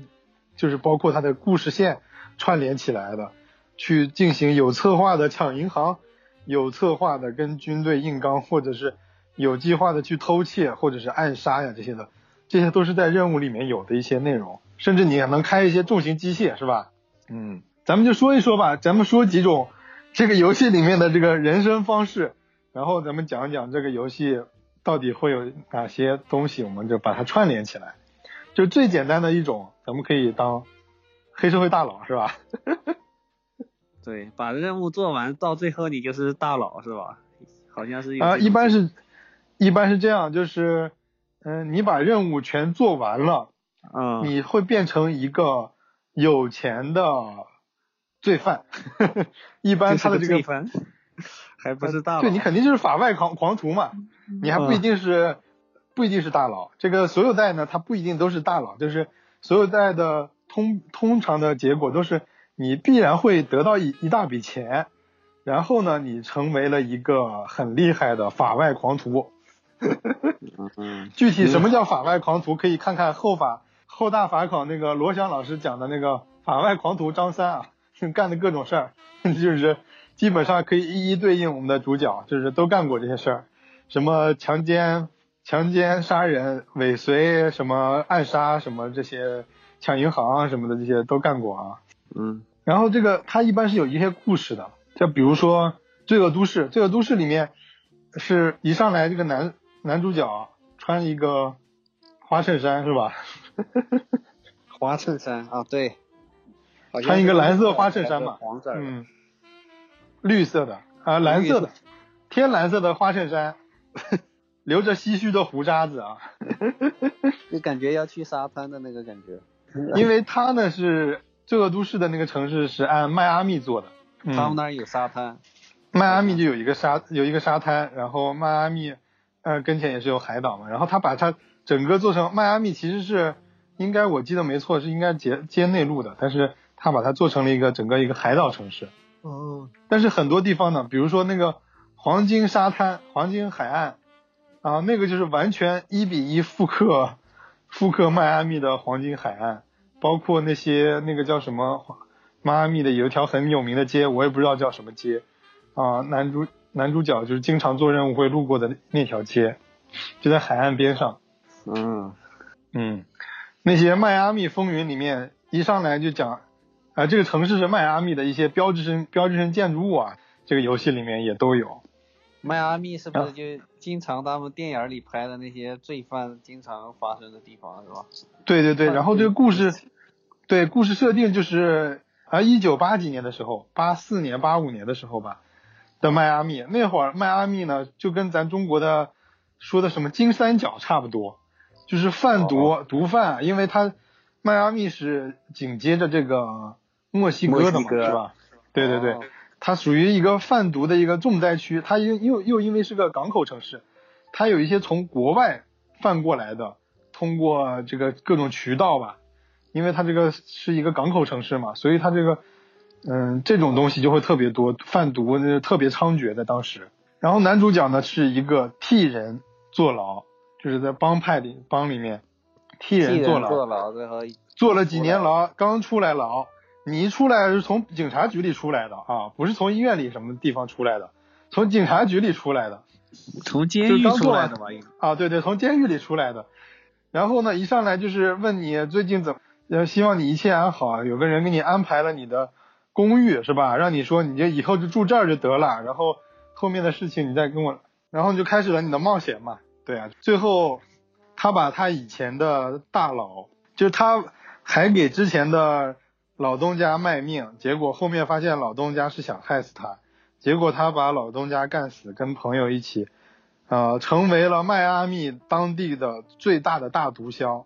就是包括它的故事线串联起来的，去进行有策划的抢银行，有策划的跟军队硬刚或者是。有计划的去偷窃或者是暗杀呀，这些的，这些都是在任务里面有的一些内容，甚至你还能开一些重型机械，是吧？嗯，咱们就说一说吧，咱们说几种这个游戏里面的这个人生方式，然后咱们讲讲这个游戏到底会有哪些东西，我们就把它串联起来。就最简单的一种，咱们可以当黑社会大佬，是吧？对，把任务做完，到最后你就是大佬，是吧？好像是啊，一般是。一般是这样，就是嗯、你把任务全做完了，嗯，你会变成一个有钱的罪犯。一般他的这个罪犯，还不是大佬。对你肯定就是法外狂狂徒嘛，你还不一嗯定是、不一定是大佬。这个所有贷呢，它不一定都是大佬，就是所有贷的通通常的结果都是你必然会得到一一大笔钱，然后呢，你成为了一个很厉害的法外狂徒。嗯 嗯具体什么叫法外狂徒，可以看看后法后大法考那个罗翔老师讲的那个法外狂徒张三啊，干的各种事儿，就是基本上可以一一对应我们的主角，就是都干过这些事儿，什么强奸、强奸、杀人、尾随、什么暗杀、什么这些抢银行啊什么的这些都干过啊。嗯然后这个它一般是有一些故事的，就比如说《罪恶都市》，《罪恶都市》里面是一上来这个男男主角穿一个花衬衫是吧？花衬衫啊，对，好像穿一个蓝色花衬衫嘛。黄色的。嗯，绿色的啊，蓝色的，天蓝色的花衬衫，留着唏嘘的胡渣子啊，就感觉要去沙滩的那个感觉。因为他呢是《罪恶都市》的那个城市是按迈阿密做的，嗯。他们那儿有沙滩。迈阿密就有一个沙有一个沙滩，然后迈阿密呃跟前也是有海岛嘛，然后他把它整个做成迈阿密其实是应该我记得没错是应该接接内陆的，但是他把它做成了一个整个一个海岛城市。哦。但是很多地方呢，比如说那个黄金沙滩、黄金海岸啊，那个就是完全一比一复刻复刻迈阿密的黄金海岸，包括那些那个叫什么迈阿密的有一条很有名的街，我也不知道叫什么街啊，男主男主角就是经常做任务会路过的那条街，就在海岸边上。嗯嗯，那些迈阿密风云里面一上来就讲，啊、这个城市是迈阿密的一些标志性标志性建筑物啊，这个游戏里面也都有。迈阿密是不啊是就经常他们电影里拍的那些罪犯经常发生的地方是吧？对对对，然后这个故事，对故事设定就是啊，一九八几年的时候，八四年、八五年的时候吧的迈阿密，那会儿迈阿密呢就跟咱中国的说的什么金三角差不多，就是贩毒、毒贩，因为它迈阿密是紧接着这个墨西哥的嘛，是吧？对对对。哦它属于一个贩毒的一个重灾区，它又又又因为是个港口城市，它有一些从国外贩过来的，通过这个各种渠道吧，因为它这个是一个港口城市嘛，所以它这个嗯这种东西就会特别多，贩毒那特别猖獗的当时。然后男主角呢是一个替人坐牢，就是在帮派里帮里面替人坐牢，坐牢，最后坐了几年牢，刚出来牢。你一出来是从警察局里出来的啊，不是从医院里什么地方出来的，从警察局里出来的从监狱刚出来的吧？应该啊，对对，从监狱里出来的。然后呢，一上来就是问你最近怎么，呃，希望你一切安好，有个人给你安排了你的公寓是吧？让你说你就以后就住这儿就得了，然后后面的事情你再跟我，然后你就开始了你的冒险嘛。对啊，最后他把他以前的大佬，就是他还给之前的老东家卖命，结果后面发现老东家是想害死他，结果他把老东家干死，跟朋友一起，呃，成为了迈阿密当地的最大的大毒枭。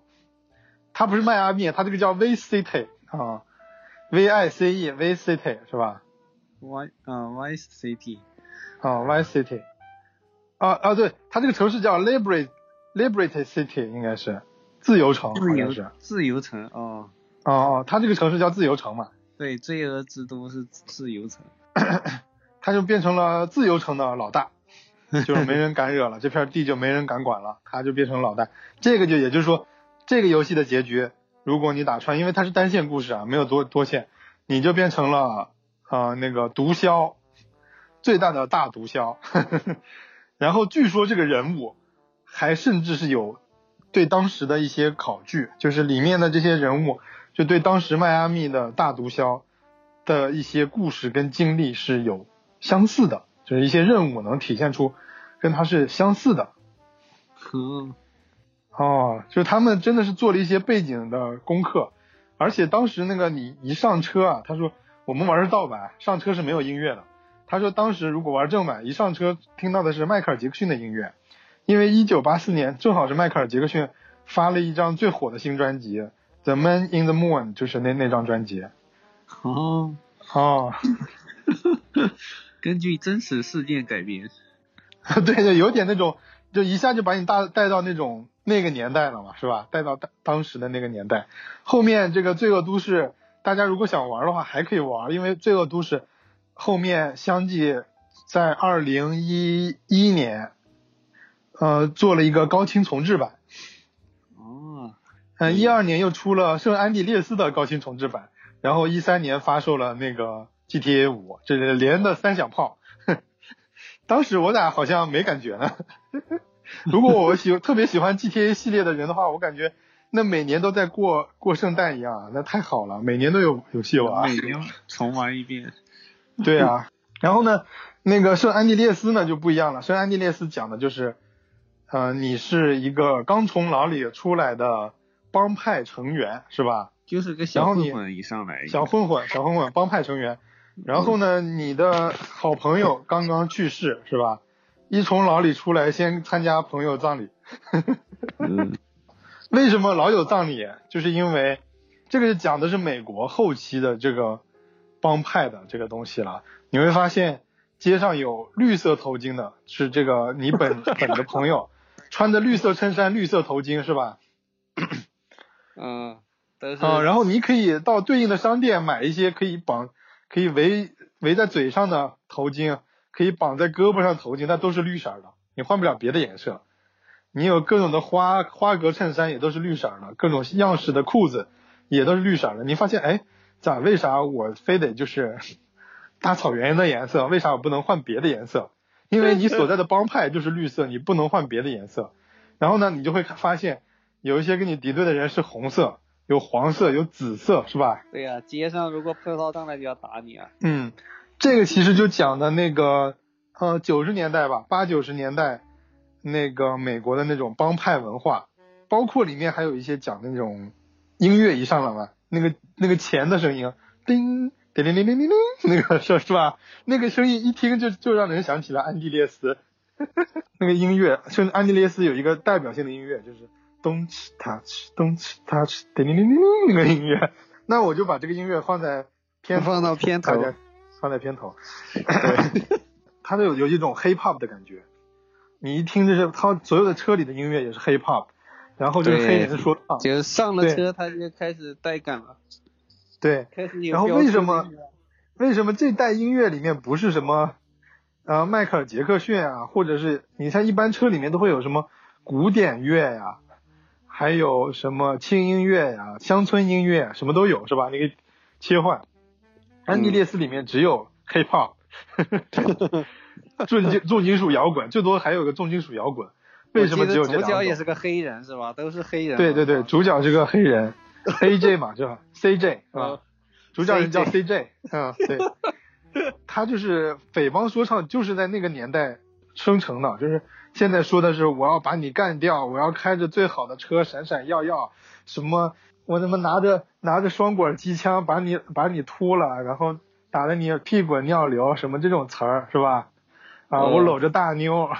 他不是迈阿密，他这个叫 V City 啊，V I C E V City 是吧？Y 嗯 Y City 啊，Y City，啊啊，对，他这个城市叫 Liberate Liberate City，应该是自由城，好自由像是。自由城哦，哦哦，他这个城市叫自由城嘛，对，罪恶之都是自由城。他就变成了自由城的老大，就是没人敢惹了，这片地就没人敢管了，他就变成老大。这个就也就是说，这个游戏的结局，如果你打穿，因为它是单线故事啊，没有多多线，你就变成了呃那个毒枭，最大的大毒枭。然后据说这个人物还甚至是有对当时的一些考据，就是里面的这些人物就对当时迈阿密的大毒枭的一些故事跟经历是有相似的，就是一些任务能体现出跟他是相似的。嗯，哦，就是他们真的是做了一些背景的功课，而且当时那个你一上车啊，他说我们玩的是盗版，上车是没有音乐的。他说当时如果玩正版，一上车听到的是迈克尔杰克逊的音乐，因为一九八四年正好是迈克尔·杰克逊发了一张最火的新专辑《The Man in the Moon》，就是那那张专辑。哦，哦，根据真实事件改编。对对，有点那种，就一下就把你带带到那种那个年代了嘛，是吧？带到当当时的那个年代。后面这个《罪恶都市》，大家如果想玩的话还可以玩，因为《罪恶都市》后面相继在二零一一年，呃，做了一个高清重制版。哦，嗯，一二年又出了圣安地列斯的高清重制版，然后一三年发售了那个 GTA 五，这是连的三响炮。当时我俩好像没感觉呢。如果我喜特别喜欢 GTA 系列的人的话，我感觉那每年都在过过圣诞一样，那太好了，每年都有游戏玩，每年重玩一遍。对啊，然后呢，那个圣安地列斯呢就不一样了，圣安地列斯讲的就是，呃，你是一个刚从牢里出来的帮派成员，是吧？就是个小混混一上来，小混混，小混混，帮派成员。然后呢，你的好朋友刚刚去世，是吧？一从牢里出来，先参加朋友葬礼。嗯为什么老有葬礼？就是因为这个讲的是美国后期的这个帮派的这个东西了。你会发现街上有绿色头巾的，是这个你本 本的朋友，穿着绿色衬衫、绿色头巾，是吧？嗯，啊，然后你可以到对应的商店买一些可以绑、可以围围在嘴上的头巾，可以绑在胳膊上头巾，那都是绿色的，你换不了别的颜色。你有各种的花花格衬衫也都是绿色的，各种样式的裤子也都是绿色的。你发现，哎，咋为啥我非得就是 大草原的颜色？为啥我不能换别的颜色？因为你所在的帮派就是绿色，你不能换别的颜色。然后呢，你就会发现有一些跟你敌对的人是红色，有黄色，有紫色，是吧？对呀、街上如果碰到上来就要打你啊。嗯，这个其实就讲的那个呃九十年代吧，八九十年代那个美国的那种帮派文化，包括里面还有一些讲的那种音乐一上来嘛，那个那个钱的声音，叮叮铃铃铃铃铃，那个是是吧？那个声音一听就就让人想起了安地列斯，那个音乐，甚至安地列斯有一个代表性的音乐就是 Don't touch, Don't touch，叮铃铃铃铃那个音乐，那我就把这个音乐放在片头放到片头。放在片头，对，它都有有一种 hip hop 的感觉。你一听就是它所有的车里的音乐也是 hip hop，然后就是对黑人说唱，就是上了对。车他就开始带感了，对。开始有然后为什么为什么这代音乐里面不是什么呃迈克尔杰克逊啊，或者是你像一般车里面都会有什么古典乐呀、还有什么轻音乐呀、乡村音乐，什么都有是吧？那个切换。安地列斯里面只有 hip hop，重金重金属摇滚，最多还有个重金属摇滚。为什么只有主？角也是个黑人是吧？都是黑人。对对对，主角是个黑人，AJ 嘛，是吧？CJ 是吧嗯？主角人叫 CJ，啊，对，他就是匪帮说唱，就是在那个年代生成的，就是现在说的是我要把你干掉，我要开着最好的车闪闪耀耀，什么我他妈拿着拿着双管机枪把你把你秃了，然后打得你屁滚尿流，什么这种词儿是吧？啊，嗯我搂着大妞。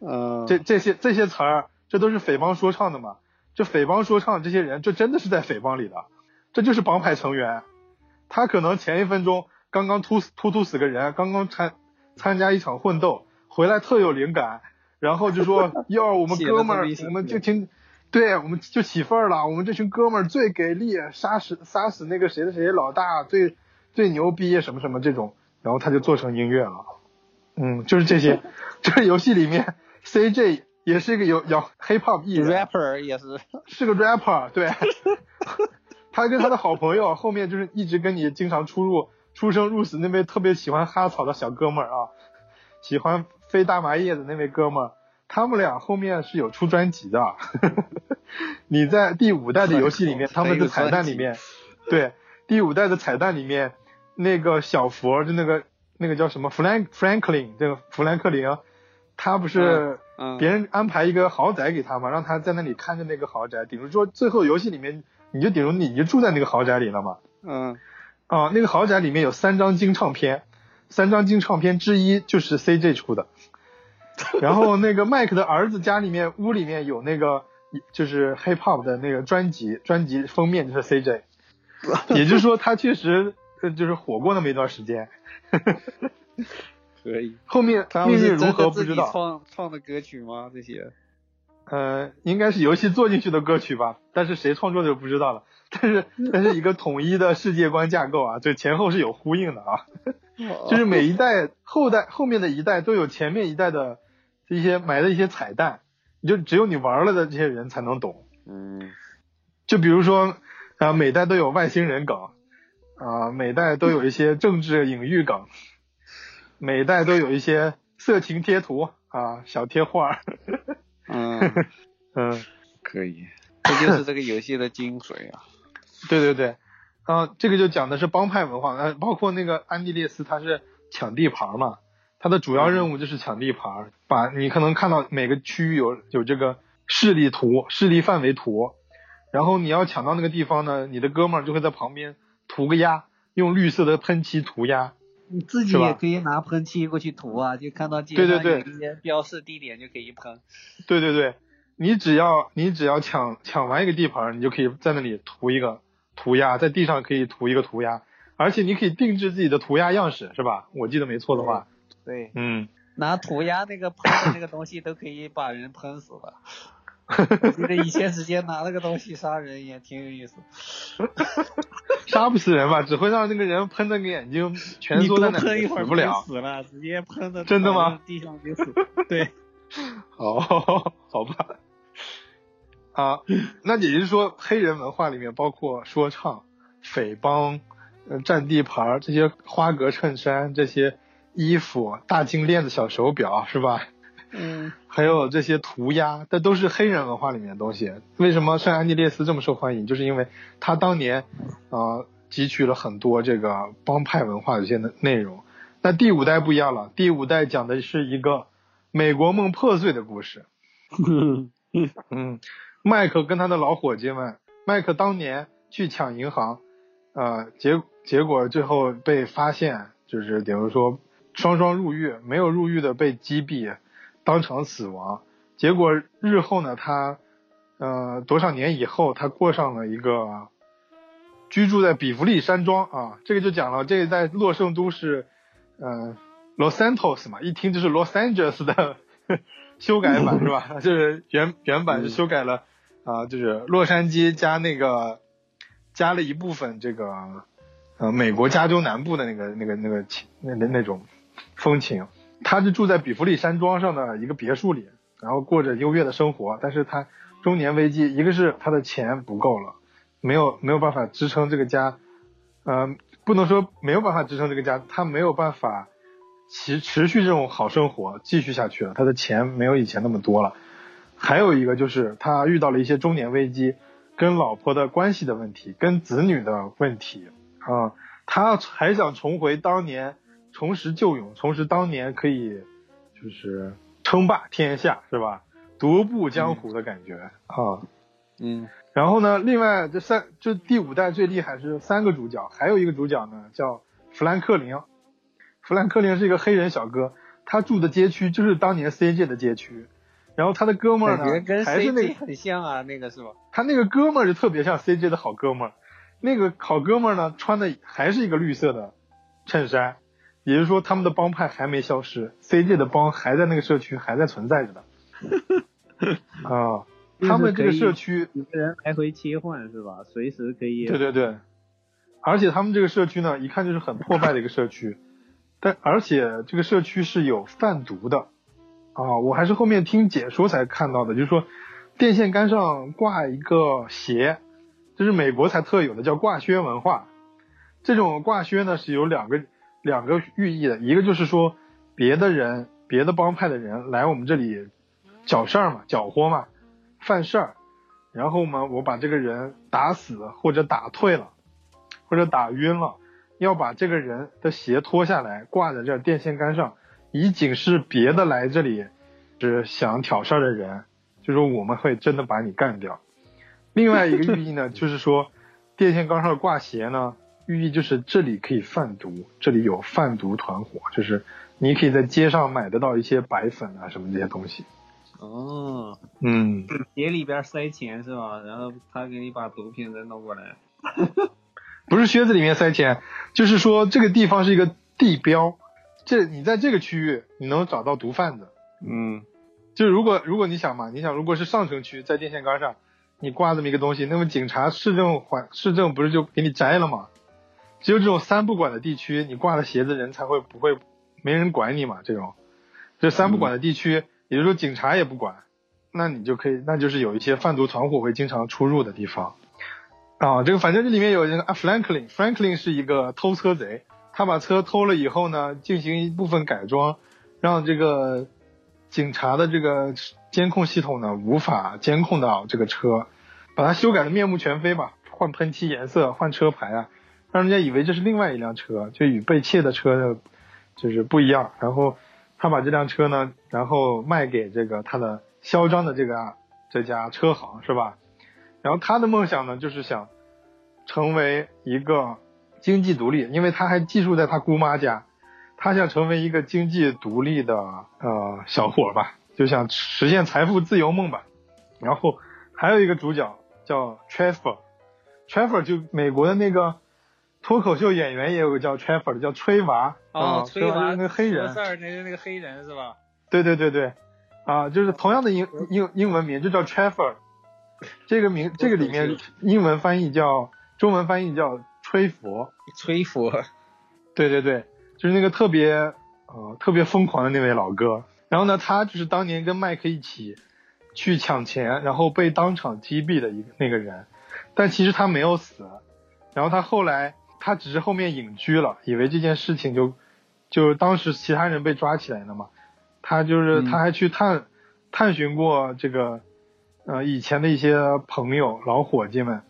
嗯，这这些这些词儿，这都是匪帮说唱的嘛？这匪帮说唱这些人，这真的是在匪帮里的，这就是帮派成员。他可能前一分钟刚刚突突突死个人，刚刚参参加一场混斗，回来特有灵感，然后就说 哟，我们哥们儿我们就挺，对，我们就起份儿了，我们这群哥们儿最给力，杀死杀死那个谁的谁老大，最最牛逼，什么什么这种，然后他就做成音乐了。嗯，就是这些。这 个游戏里面，CJ 也是一个有有 hip hop 艺人 rapper 也是。是个 rapper，对。他跟他的好朋友后面就是一直跟你经常出入出生入死那位特别喜欢哈草的小哥们儿啊，喜欢飞大麻叶的那位哥们儿，他们俩后面是有出专辑的。你在第五代的游戏里面，他们的彩蛋里面，对，第五代的彩蛋里面，那个小佛就那个那个叫什么 Frank Franklin 这个弗兰克林，他不是嗯，别人安排一个豪宅给他嘛，让他在那里看着那个豪宅，顶住说最后游戏里面你就顶住你就住在那个豪宅里了嘛。嗯啊，那个豪宅里面有三张金唱片，三张金唱片之一就是 CJ 出的，然后那个麦克的儿子家里面屋里面有那个就是 hip hop 的那个专辑，专辑封面就是 CJ，也就是说他确实呃就是火过那么一段时间。可以。后面命运如何不知道。创创的歌曲吗？这些？呃，应该是游戏做进去的歌曲吧，但是谁创作的就不知道了。但是，但是一个统一的世界观架构啊，这前后是有呼应的啊。就是每一代后代后面的一代都有前面一代的一些埋的一些彩蛋，你就只有你玩了的这些人才能懂。嗯。就比如说啊，每代都有外星人梗啊，每代都有一些政治隐喻梗，每代都有一些色情贴图啊，小贴画。嗯 嗯，可以，这就是这个游戏的精髓啊！对对对，啊，这个就讲的是帮派文化，呃，包括那个安地列斯他是抢地盘嘛，他的主要任务就是抢地盘，把你可能看到每个区域有有这个势力图、势力范围图，然后你要抢到那个地方呢，你的哥们儿就会在旁边涂个鸦，用绿色的喷漆涂鸦。你自己也可以拿喷漆过去涂啊，就看到街上有一些标示地点就可以喷。对对对，你只要你只要抢抢完一个地盘，你就可以在那里涂一个涂鸦，在地上可以涂一个涂鸦，而且你可以定制自己的涂鸦样式，是吧？我记得没错的话。对。嗯。拿涂鸦那个喷的那个东西都可以把人喷死了。我记得以前直接拿那个东西杀人也挺有意思。杀不死人吧，只会让那个人喷的个眼睛蜷缩在那，死不了。死了，直接喷的。真的吗？地上就死。对。好，好吧。啊，那也就是说，黑人文化里面包括说唱、匪帮、呃占地盘这些花格衬衫、这些衣服、大金链子、小手表，是吧？嗯，还有这些涂鸦，这都是黑人文化里面的东西。为什么圣安地列斯这么受欢迎？就是因为他当年啊汲取了很多这个帮派文化的一些内容。那第五代不一样了，第五代讲的是一个美国梦破碎的故事。嗯，麦克跟他的老伙计们，麦克当年去抢银行，呃，结结果最后被发现，就是比如说双双入狱，没有入狱的被击毙。当场死亡，结果日后呢，他，呃，多少年以后，他过上了一个居住在比弗利山庄啊，这个就讲了，这个在洛圣都是，呃，Los Santos 嘛，一听就是 Los Angeles 的 修改版是吧？就是原原版是修改了啊，就是洛杉矶加那个加了一部分这个呃美国加州南部的那个那个那个情那那那种风情。他是住在比弗利山庄上的一个别墅里，然后过着优越的生活。但是他中年危机，一个是他的钱不够了，没有没有办法支撑这个家，嗯，不能说没有办法支撑这个家，他没有办法持持续这种好生活继续下去了。他的钱没有以前那么多了。还有一个就是他遇到了一些中年危机，跟老婆的关系的问题，跟子女的问题啊，他还想重回当年。重拾旧勇，重拾当年可以就是称霸天下是吧？独步江湖的感觉啊。嗯。然后呢，另外这三这第五代最厉害是三个主角，还有一个主角呢叫弗兰克林。弗兰克林是一个黑人小哥，他住的街区就是当年 CJ 的街区。然后他的哥们儿呢，还是那个很像啊，那个是吧？他那个哥们儿就特别像 CJ 的好哥们儿。那个好哥们儿呢，穿的还是一个绿色的衬衫。也就是说，他们的帮派还没消失，CJ 的帮还在那个社区还在存在着的。啊，他们这个社区几个人来回切换是吧？随时可以。对对对，而且他们这个社区呢，一看就是很破败的一个社区，但而且这个社区是有贩毒的。啊，我还是后面听解说才看到的，就是说电线杆上挂一个鞋，这是美国才特有的，叫挂靴文化。这种挂靴呢是有两个。两个寓意的，一个就是说，别的人、别的帮派的人来我们这里搅事儿嘛、搅和嘛、犯事儿，然后嘛，我把这个人打死或者打退了，或者打晕了，要把这个人的鞋脱下来挂在这电线杆上，以警示别的来这里是想挑事儿的人，就说我们会真的把你干掉。另外一个寓意呢，就是说电线杆上挂鞋呢。寓意就是这里可以贩毒，这里有贩毒团伙，就是你可以在街上买得到一些白粉啊什么这些东西。哦，嗯，鞋里边塞钱是吧？然后他给你把毒品再弄过来。不是靴子里面塞钱，就是说这个地方是一个地标，这你在这个区域你能找到毒贩子。嗯，就如果如果你想嘛，你想如果是上城区在电线杆上，你挂这么一个东西，那么警察市政环市政不是就给你摘了吗？只有这种三不管的地区，你挂了鞋子人才会不会没人管你嘛？这种这三不管的地区，也就是说警察也不管，那你就可以，那就是有一些贩毒团伙会经常出入的地方。啊，这个反正这里面有人啊，Franklin，Franklin 是一个偷车贼，他把车偷了以后呢，进行一部分改装，让这个警察的这个监控系统呢无法监控到这个车，把它修改的面目全非吧，换喷漆颜色，换车牌啊，让人家以为这是另外一辆车，就与被窃的车呢就是不一样。然后他把这辆车呢，然后卖给这个他的嚣张的这个这家车行，是吧？然后他的梦想呢，就是想。成为一个经济独立，因为他还寄宿在他姑妈家，他想成为一个经济独立的呃小伙吧，就想实现财富自由梦吧。然后还有一个主角叫 Trevor，Trevor 就美国的那个脱口秀演员也有个叫 Trevor 的，叫吹娃。啊，吹娃那个黑人，那个那个黑人是吧？对对对对，啊，就是同样的英英英文名就叫 Trevor，这个名这个里面英文翻译叫。中文翻译叫吹佛，吹佛，对对对，就是那个特别呃特别疯狂的那位老哥。然后呢，他就是当年跟麦克一起去抢钱，然后被当场击毙的一个那个人。但其实他没有死，然后他后来他只是后面隐居了，以为这件事情就就当时其他人被抓起来了嘛。他就是他还去探探寻过这个呃以前的一些朋友老伙计们。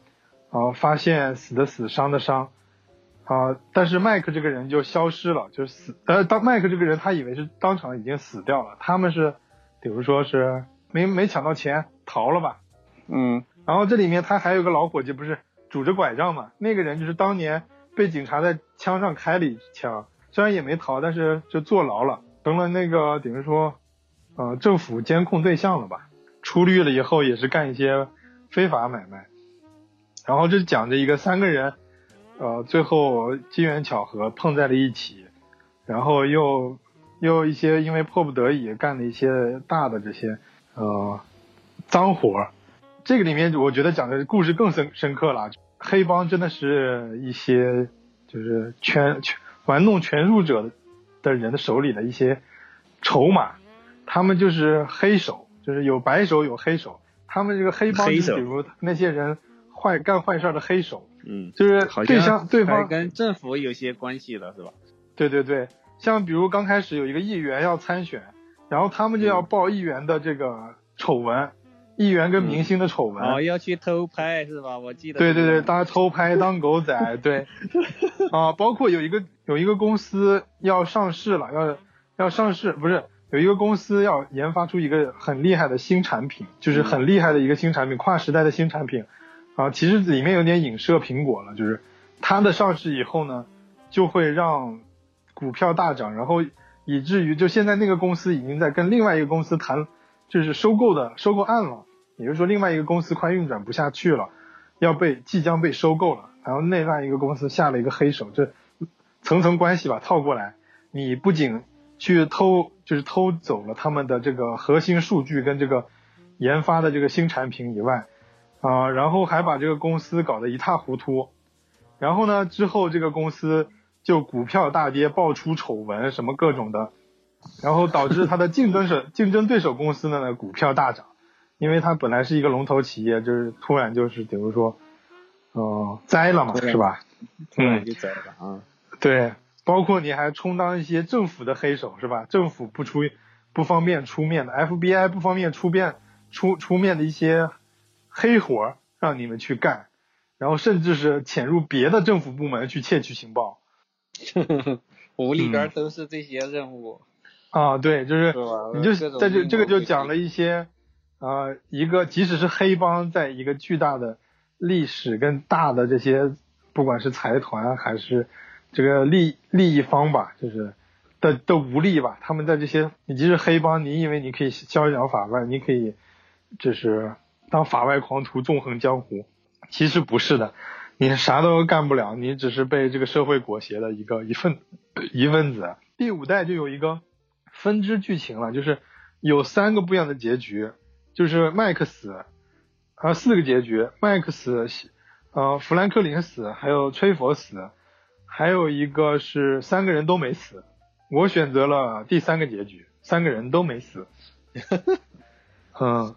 啊，发现死的死，伤的伤，啊，但是麦克这个人就消失了，就是死。呃，当麦克这个人，他以为是当场已经死掉了。他们是，比如说是没没抢到钱，逃了吧？嗯。然后这里面他还有个老伙计，不是拄着拐杖嘛？那个人就是当年被警察在枪上开了一枪，虽然也没逃，但是就坐牢了，成了那个等于说，呃，政府监控对象了吧？出狱了以后也是干一些非法买卖。然后就讲着一个三个人，呃，最后机缘巧合碰在了一起，然后又又一些因为迫不得已干了一些大的这些呃脏活这个里面我觉得讲的故事更深深刻了。黑帮真的是一些就是权权玩弄权术者的人的手里的一些筹码，他们就是黑手，就是有白手有黑手。他们这个黑帮，比如那些人。坏干坏事的黑手，嗯，就是对象对方跟政府有些关系的是吧？对对对，像比如刚开始有一个议员要参选，然后他们就要报议员的这个丑闻，议员跟明星的丑闻，哦，要去偷拍是吧？我记得。对对对，大家偷拍当狗仔，对，啊，包括有一个有一个公司要上市了，要要上市，不是有一个公司要研发出一个很厉害的新产品，就是很厉害的一个新产品，跨时代的新产品。啊，其实里面有点影射苹果了，就是它的上市以后呢，就会让股票大涨，然后以至于就现在那个公司已经在跟另外一个公司谈，就是收购的收购案了，也就是说另外一个公司快运转不下去了，要被即将被收购了，然后另外一个公司下了一个黑手，这层层关系吧套过来，你不仅去偷，就是偷走了他们的这个核心数据跟这个研发的这个新产品以外。啊，然后还把这个公司搞得一塌糊涂，然后呢，之后这个公司就股票大跌，爆出丑闻什么各种的，然后导致它的竞争者、竞争对手公司呢股票大涨，因为它本来是一个龙头企业，就是突然就是比如说，呃，栽了嘛，是吧？突然就栽了啊。对，包括你还充当一些政府的黑手，是吧？政府不出不方便出面的，FBI 不方便出面出出面的一些。黑活让你们去干，然后甚至是潜入别的政府部门去窃取情报。我里边都是这些任务。啊，对，就是你就在这这个就讲了一些，呃，一个即使是黑帮，在一个巨大的历史跟大的这些，不管是财团还是这个利利益方吧，就是的的无力吧。他们在这些，你即使黑帮，你以为你可以逍遥法外，你可以就是当法外狂徒纵横江湖，其实不是的，你啥都干不了，你只是被这个社会裹挟的一个一份一份子。第五代就有一个分支剧情了，就是有三个不一样的结局，就是麦克死，啊四个结局，麦克死，呃弗兰克林死，还有崔佛死，还有一个是三个人都没死。我选择了第三个结局，三个人都没死。嗯，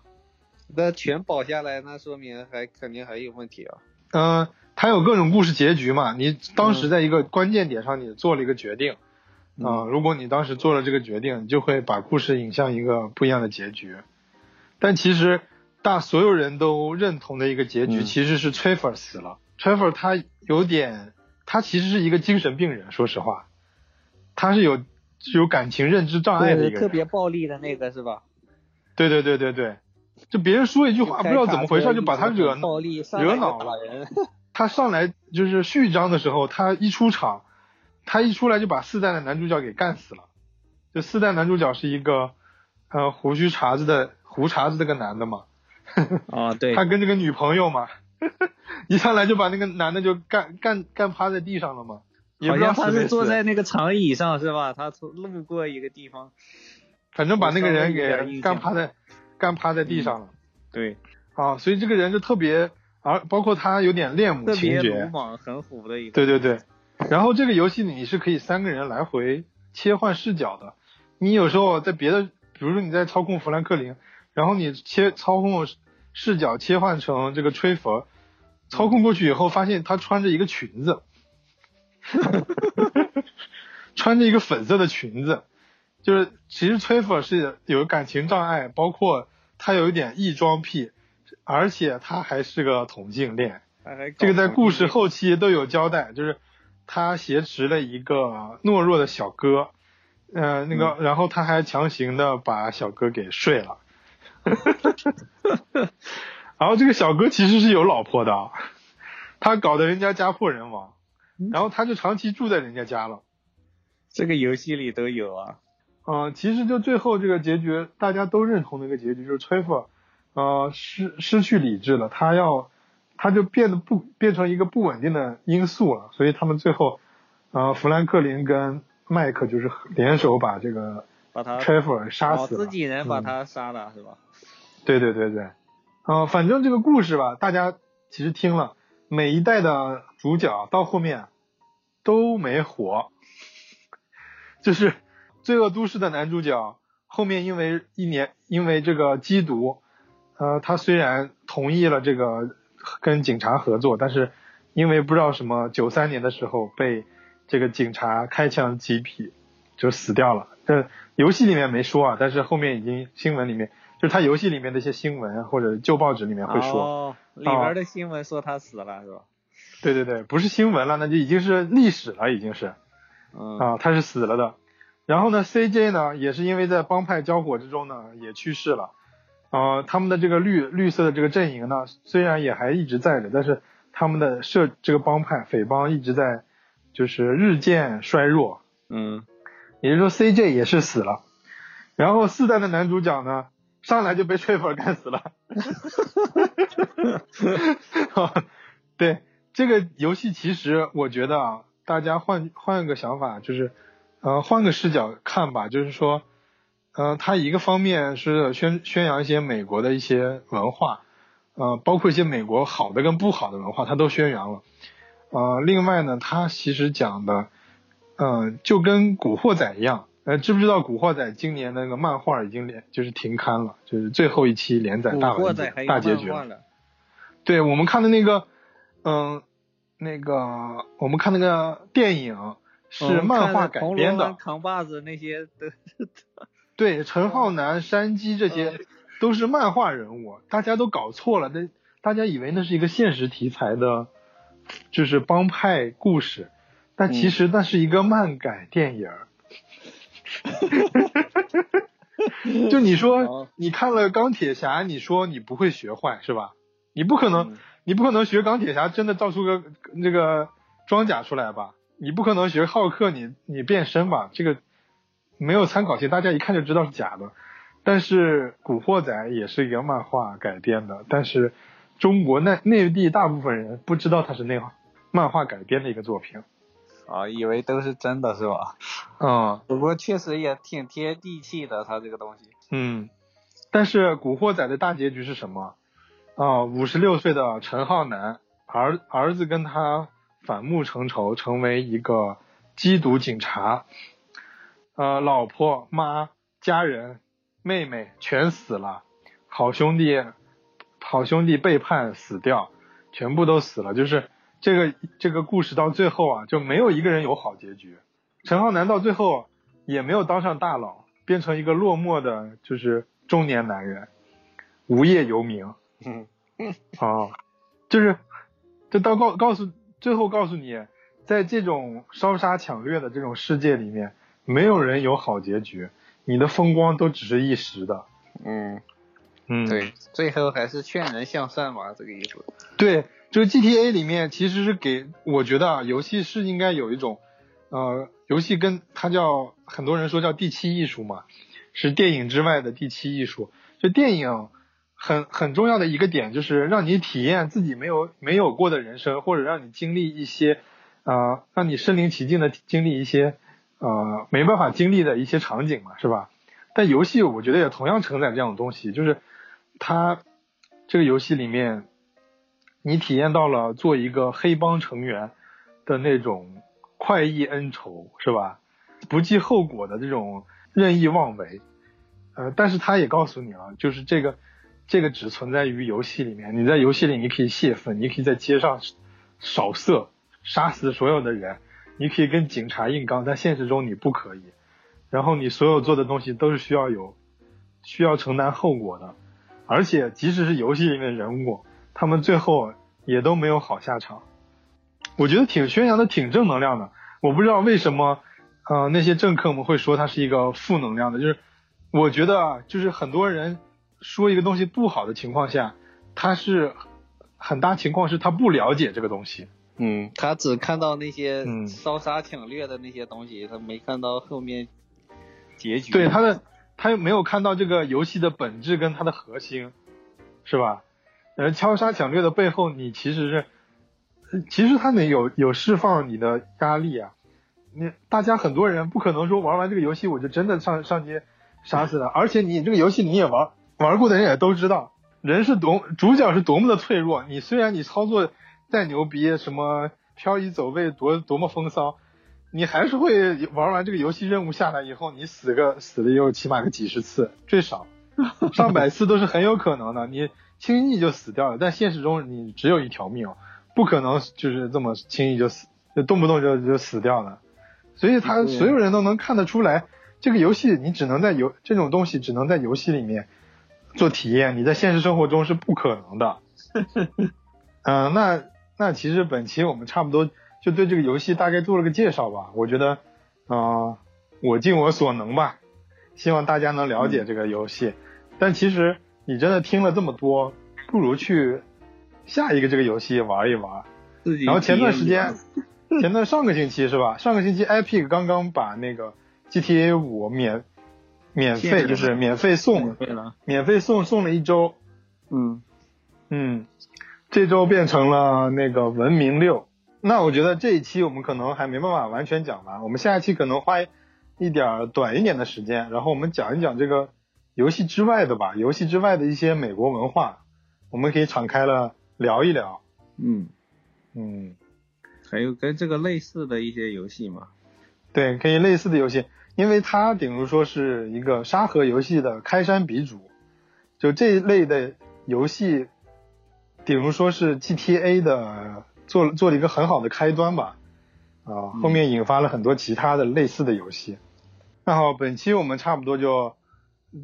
那全保下来，那说明还肯定还有问题啊。嗯，它有各种故事结局嘛？你当时在一个关键点上，你做了一个决定啊。如果你当时做了这个决定，你就会把故事引向一个不一样的结局。但其实大所有人都认同的一个结局，其实是 t r e v o r 死了。t r e v o r 他有点，他其实是一个精神病人，说实话。他是有有感情认知障碍的一个，特别暴力的那个是吧？对对对对对，就别人说一句话不知道怎么回事就把他惹惹恼了。他上来就是序章的时候，他一出场，他一出来就把四代的男主角给干死了。就四代男主角是一个呃胡须茬子的胡茬子这个男的嘛。啊对。他跟这个女朋友嘛，一上来就把那个男的就干干干趴在地上了嘛。好像他是坐在那个长椅上是吧？他从路过一个地方，反正把那个人给干趴在干趴在地上了。对，啊，所以这个人就特别，而包括他有点恋母情节，鲁莽很虎的一个。对对对，然后这个游戏你是可以三个人来回切换视角的。你有时候在别的，比如说你在操控弗兰克林，然后你切操控视角切换成这个吹佛，操控过去以后发现他穿着一个裙子。穿着一个粉色的裙子，就是其实崔佛是有感情障碍，包括他有一点异装癖，而且他还是个同性恋。这个在故事后期都有交代，就是他挟持了一个懦弱的小哥，呃，那个，然后他还强行的把小哥给睡了。然后这个小哥其实是有老婆的，他搞得人家家破人亡。然后他就长期住在人家家了，这个游戏里都有啊。嗯，其实就最后这个结局，大家都认同的一个结局，就是崔佛，呃，失失去理智了，他要，他就变得不变成一个不稳定的因素了，所以他们最后，呃，弗兰克林跟麦克就是联手把这个把他崔佛杀死了，自己人把他杀了是吧？对对对对，嗯，反正这个故事吧，大家其实听了。每一代的主角到后面都没活，就是《罪恶都市》的男主角后面因为一年因为这个缉毒，呃，他虽然同意了这个跟警察合作，但是因为不知道什么，九三年的时候被这个警察开枪击毙，就死掉了。这游戏里面没说啊，但是后面已经新闻里面。就是他游戏里面的一些新闻或者旧报纸里面会说，哦里边的新闻说他死了是吧？对对对，不是新闻了，那就已经是历史了，已经是，啊，他是死了的。然后呢，CJ 呢也是因为在帮派交火之中呢也去世了，啊，他们的这个绿绿色的这个阵营呢虽然也还一直在的，但是他们的社这个帮派匪帮一直在就是日渐衰弱，嗯，也就是说 CJ 也是死了。然后四代的男主角呢？上来就被吹粉干死了，对这个游戏，其实我觉得啊，大家换换个想法，就是呃换个视角看吧，就是说，呃，它一个方面是宣宣扬一些美国的一些文化，呃，包括一些美国好的跟不好的文化，它都宣扬了，呃，另外呢，它其实讲的，嗯，就跟古惑仔一样。呃，知不知道《古惑仔》今年那个漫画已经连就是停刊了，就是最后一期连载大完大结局了。对我们看的那个，嗯，那个我们看那个电影是漫画改编的。扛把子那些的。对，陈浩南、山鸡这些都是漫画人物，大家都搞错了，那大家以为那是一个现实题材的，就是帮派故事，但其实那是一个漫改电影。就你说，你看了钢铁侠，你说你不会学坏是吧？你不可能，你不可能学钢铁侠真的造出个那个装甲出来吧？你不可能学浩克，你你变身吧？这个没有参考性，大家一看就知道是假的。但是《古惑仔》也是一个漫画改编的，但是中国内内地大部分人不知道它是那漫画改编的一个作品。啊，以为都是真的是吧？嗯，不过确实也挺贴地气的，它这个东西。嗯，但是《古惑仔》的大结局是什么？啊，五十六岁的陈浩南儿儿子跟他反目成仇，成为一个缉毒警察。呃，老婆、妈、家人。妹妹全死了，好兄弟，好兄弟背叛死掉，全部都死了。就是这个这个故事到最后啊，就没有一个人有好结局。陈浩南到最后也没有当上大佬，变成一个落寞的，就是中年男人，无业游民。嗯嗯，啊，就是就到告告诉最后告诉你，在这种烧杀抢掠的这种世界里面，没有人有好结局。你的风光都只是一时的，嗯，嗯，对，最后还是劝人向善嘛，这个意思。对，就是 GTA 里面其实是给，我觉得啊，游戏是应该有一种，呃，游戏跟它叫很多人说叫第七艺术嘛，是电影之外的第七艺术。就电影很很重要的一个点就是让你体验自己没有没有过的人生，或者让你经历一些，呃，让你身临其境的经历一些。呃，没办法经历的一些场景嘛，是吧？但游戏我觉得也同样承载这样的东西，就是它这个游戏里面，你体验到了做一个黑帮成员的那种快意恩仇，是吧？不计后果的这种任意妄为。呃，但是他也告诉你了，就是这个这个只存在于游戏里面。你在游戏里你可以泄愤，你可以在街上扫射，杀死所有的人。你可以跟警察硬刚，但现实中你不可以。然后你所有做的东西都是需要有，需要承担后果的。而且即使是游戏里面的人物，他们最后也都没有好下场。我觉得挺宣扬的，挺正能量的。我不知道为什么，呃，那些政客们会说它是一个负能量的。就是我觉得，就是很多人说一个东西不好的情况下，他是很大情况是他不了解这个东西。嗯，他只看到那些烧杀抢掠的那些东西，他没看到后面结局。对他的，他又没有看到这个游戏的本质跟它的核心，是吧？呃，敲杀抢掠的背后，你其实是，其实他得有有释放你的压力啊。你大家很多人不可能说玩完这个游戏我就真的上上街杀死了，而且你这个游戏你也玩玩过的人也都知道，人是多主角是多么的脆弱。你虽然你操作。再牛逼，什么漂移走位多多么风骚，你还是会玩完这个游戏任务下来以后，你死个死了又起码个几十次，最少上百次都是很有可能的。你轻易就死掉了，但现实中你只有一条命，不可能就是这么轻易就死，就动不动就就死掉了。所以他所有人都能看得出来，这个游戏你只能在游这种东西只能在游戏里面做体验，你在现实生活中是不可能的。嗯，那。那其实本期我们差不多就对这个游戏大概做了个介绍吧。我觉得，嗯，我尽我所能吧，希望大家能了解这个游戏。但其实你真的听了这么多，不如去下一个这个游戏玩一玩。然后前段时间，前段上个星期是吧？上个星期 Epic 刚刚把那个 GTA 五免免费，就是免费送，免费送送了一周。嗯嗯。这周变成了那个文明六，那我觉得这一期我们可能还没办法完全讲完，我们下一期可能花一点短一点的时间，然后我们讲一讲这个游戏之外的吧，游戏之外的一些美国文化，我们可以敞开了聊一聊。嗯嗯，还有跟这个类似的一些游戏吗？对，可以类似的游戏，因为它比如说是一个沙盒游戏的开山鼻祖，就这一类的游戏。比如说是 GTA 的做做了一个很好的开端吧，啊，后面引发了很多其他的类似的游戏。那好，本期我们差不多就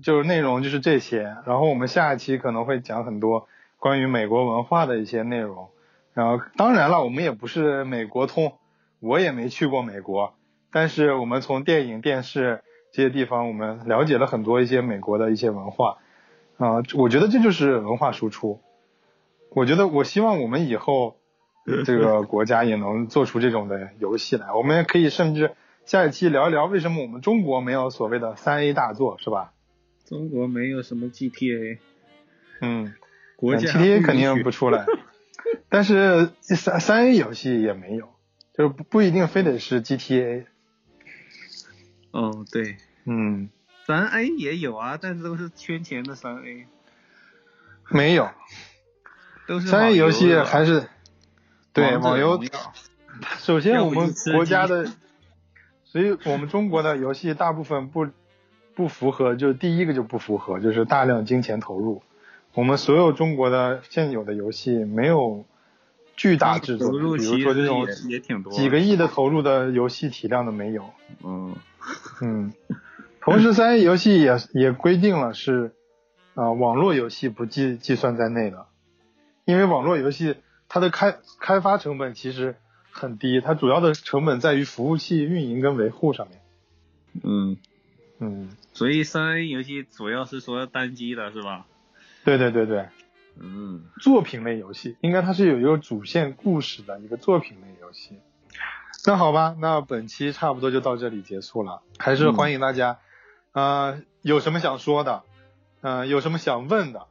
就内容就是这些，然后我们下一期可能会讲很多关于美国文化的一些内容。然后当然了，我们也不是美国通，我也没去过美国，但是我们从电影、电视这些地方，我们了解了很多一些美国的一些文化。啊，我觉得这就是文化输出。我觉得，我希望我们以后这个 国家也能做出这种的游戏来。我们也可以甚至下一期聊一聊为什么我们中国没有所谓的三 A 大作，是吧？中国没有什么 GTA，嗯，国家 GTA 肯定不出来，但是三三 A 游戏也没有，就是不不一定非得是 GTA。哦，对，嗯，三 A 也有啊，但是都是圈钱的三 A，没有，都是三 A 游戏还是？对网游首先，我们国家的，所以我们中国的游戏大部分不不符合，就第一个就不符合，就是大量金钱投入。我们所有中国的现有的游戏没有巨大制作投入，比如说这种也也挺多，几个亿的投入的游戏体量都没有。嗯，嗯，同时三 A 游戏也也规定了是啊、网络游戏不计计算在内的，因为网络游戏它的开开发成本其实很低，它主要的成本在于服务器运营跟维护上面。嗯，嗯，所以三 A 游戏主要是说单机的是吧？对对对对，嗯，作品类游戏应该它是有一个主线故事的一个作品类游戏。那好吧，那本期差不多就到这里结束了，还是欢迎大家，呃，有什么想说的，呃，有什么想问的，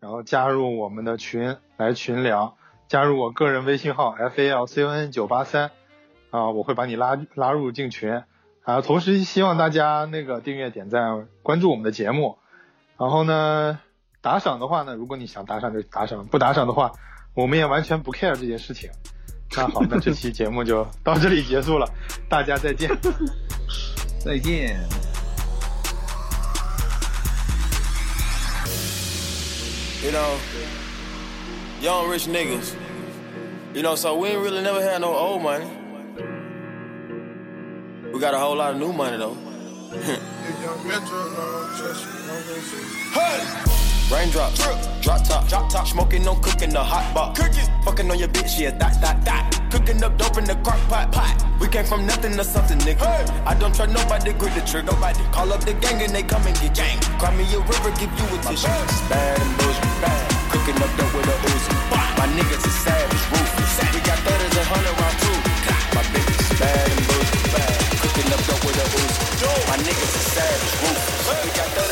然后加入我们的群来群聊，加入我个人微信号 f a l c o n 九八三，啊，我会把你拉拉入进群，啊，同时希望大家那个订阅、点赞、关注我们的节目，然后呢，打赏的话呢，如果你想打赏就打赏，不打赏的话，我们也完全不 care 这件事情。那好，那这期节目就到这里结束了，大家再见。再见。You know, young rich niggas. You know, so we ain't really never had no old money. We got a whole lot of new money though. hey! Raindrop, drop top, drop top, smoking, no cooking, the hot box. Cooking, fucking on your bitch, yeah, that, that, that. Cooking up dope in the crock pot, pot. We came from nothing to something, nigga. I don't trust nobody, grip the trigger. Nobody call up the gang and they come and get gang. Cry me a river, give you a tissue. Bad and bullshit, bad. Cooking up dope with a Uzi. My niggas is savage, ruthless. We got thudders and hundred round two. My bitches is bad and bullshit, bad. Cooking up dope with a Uzi. My niggas is savage, ruthless. We got thudders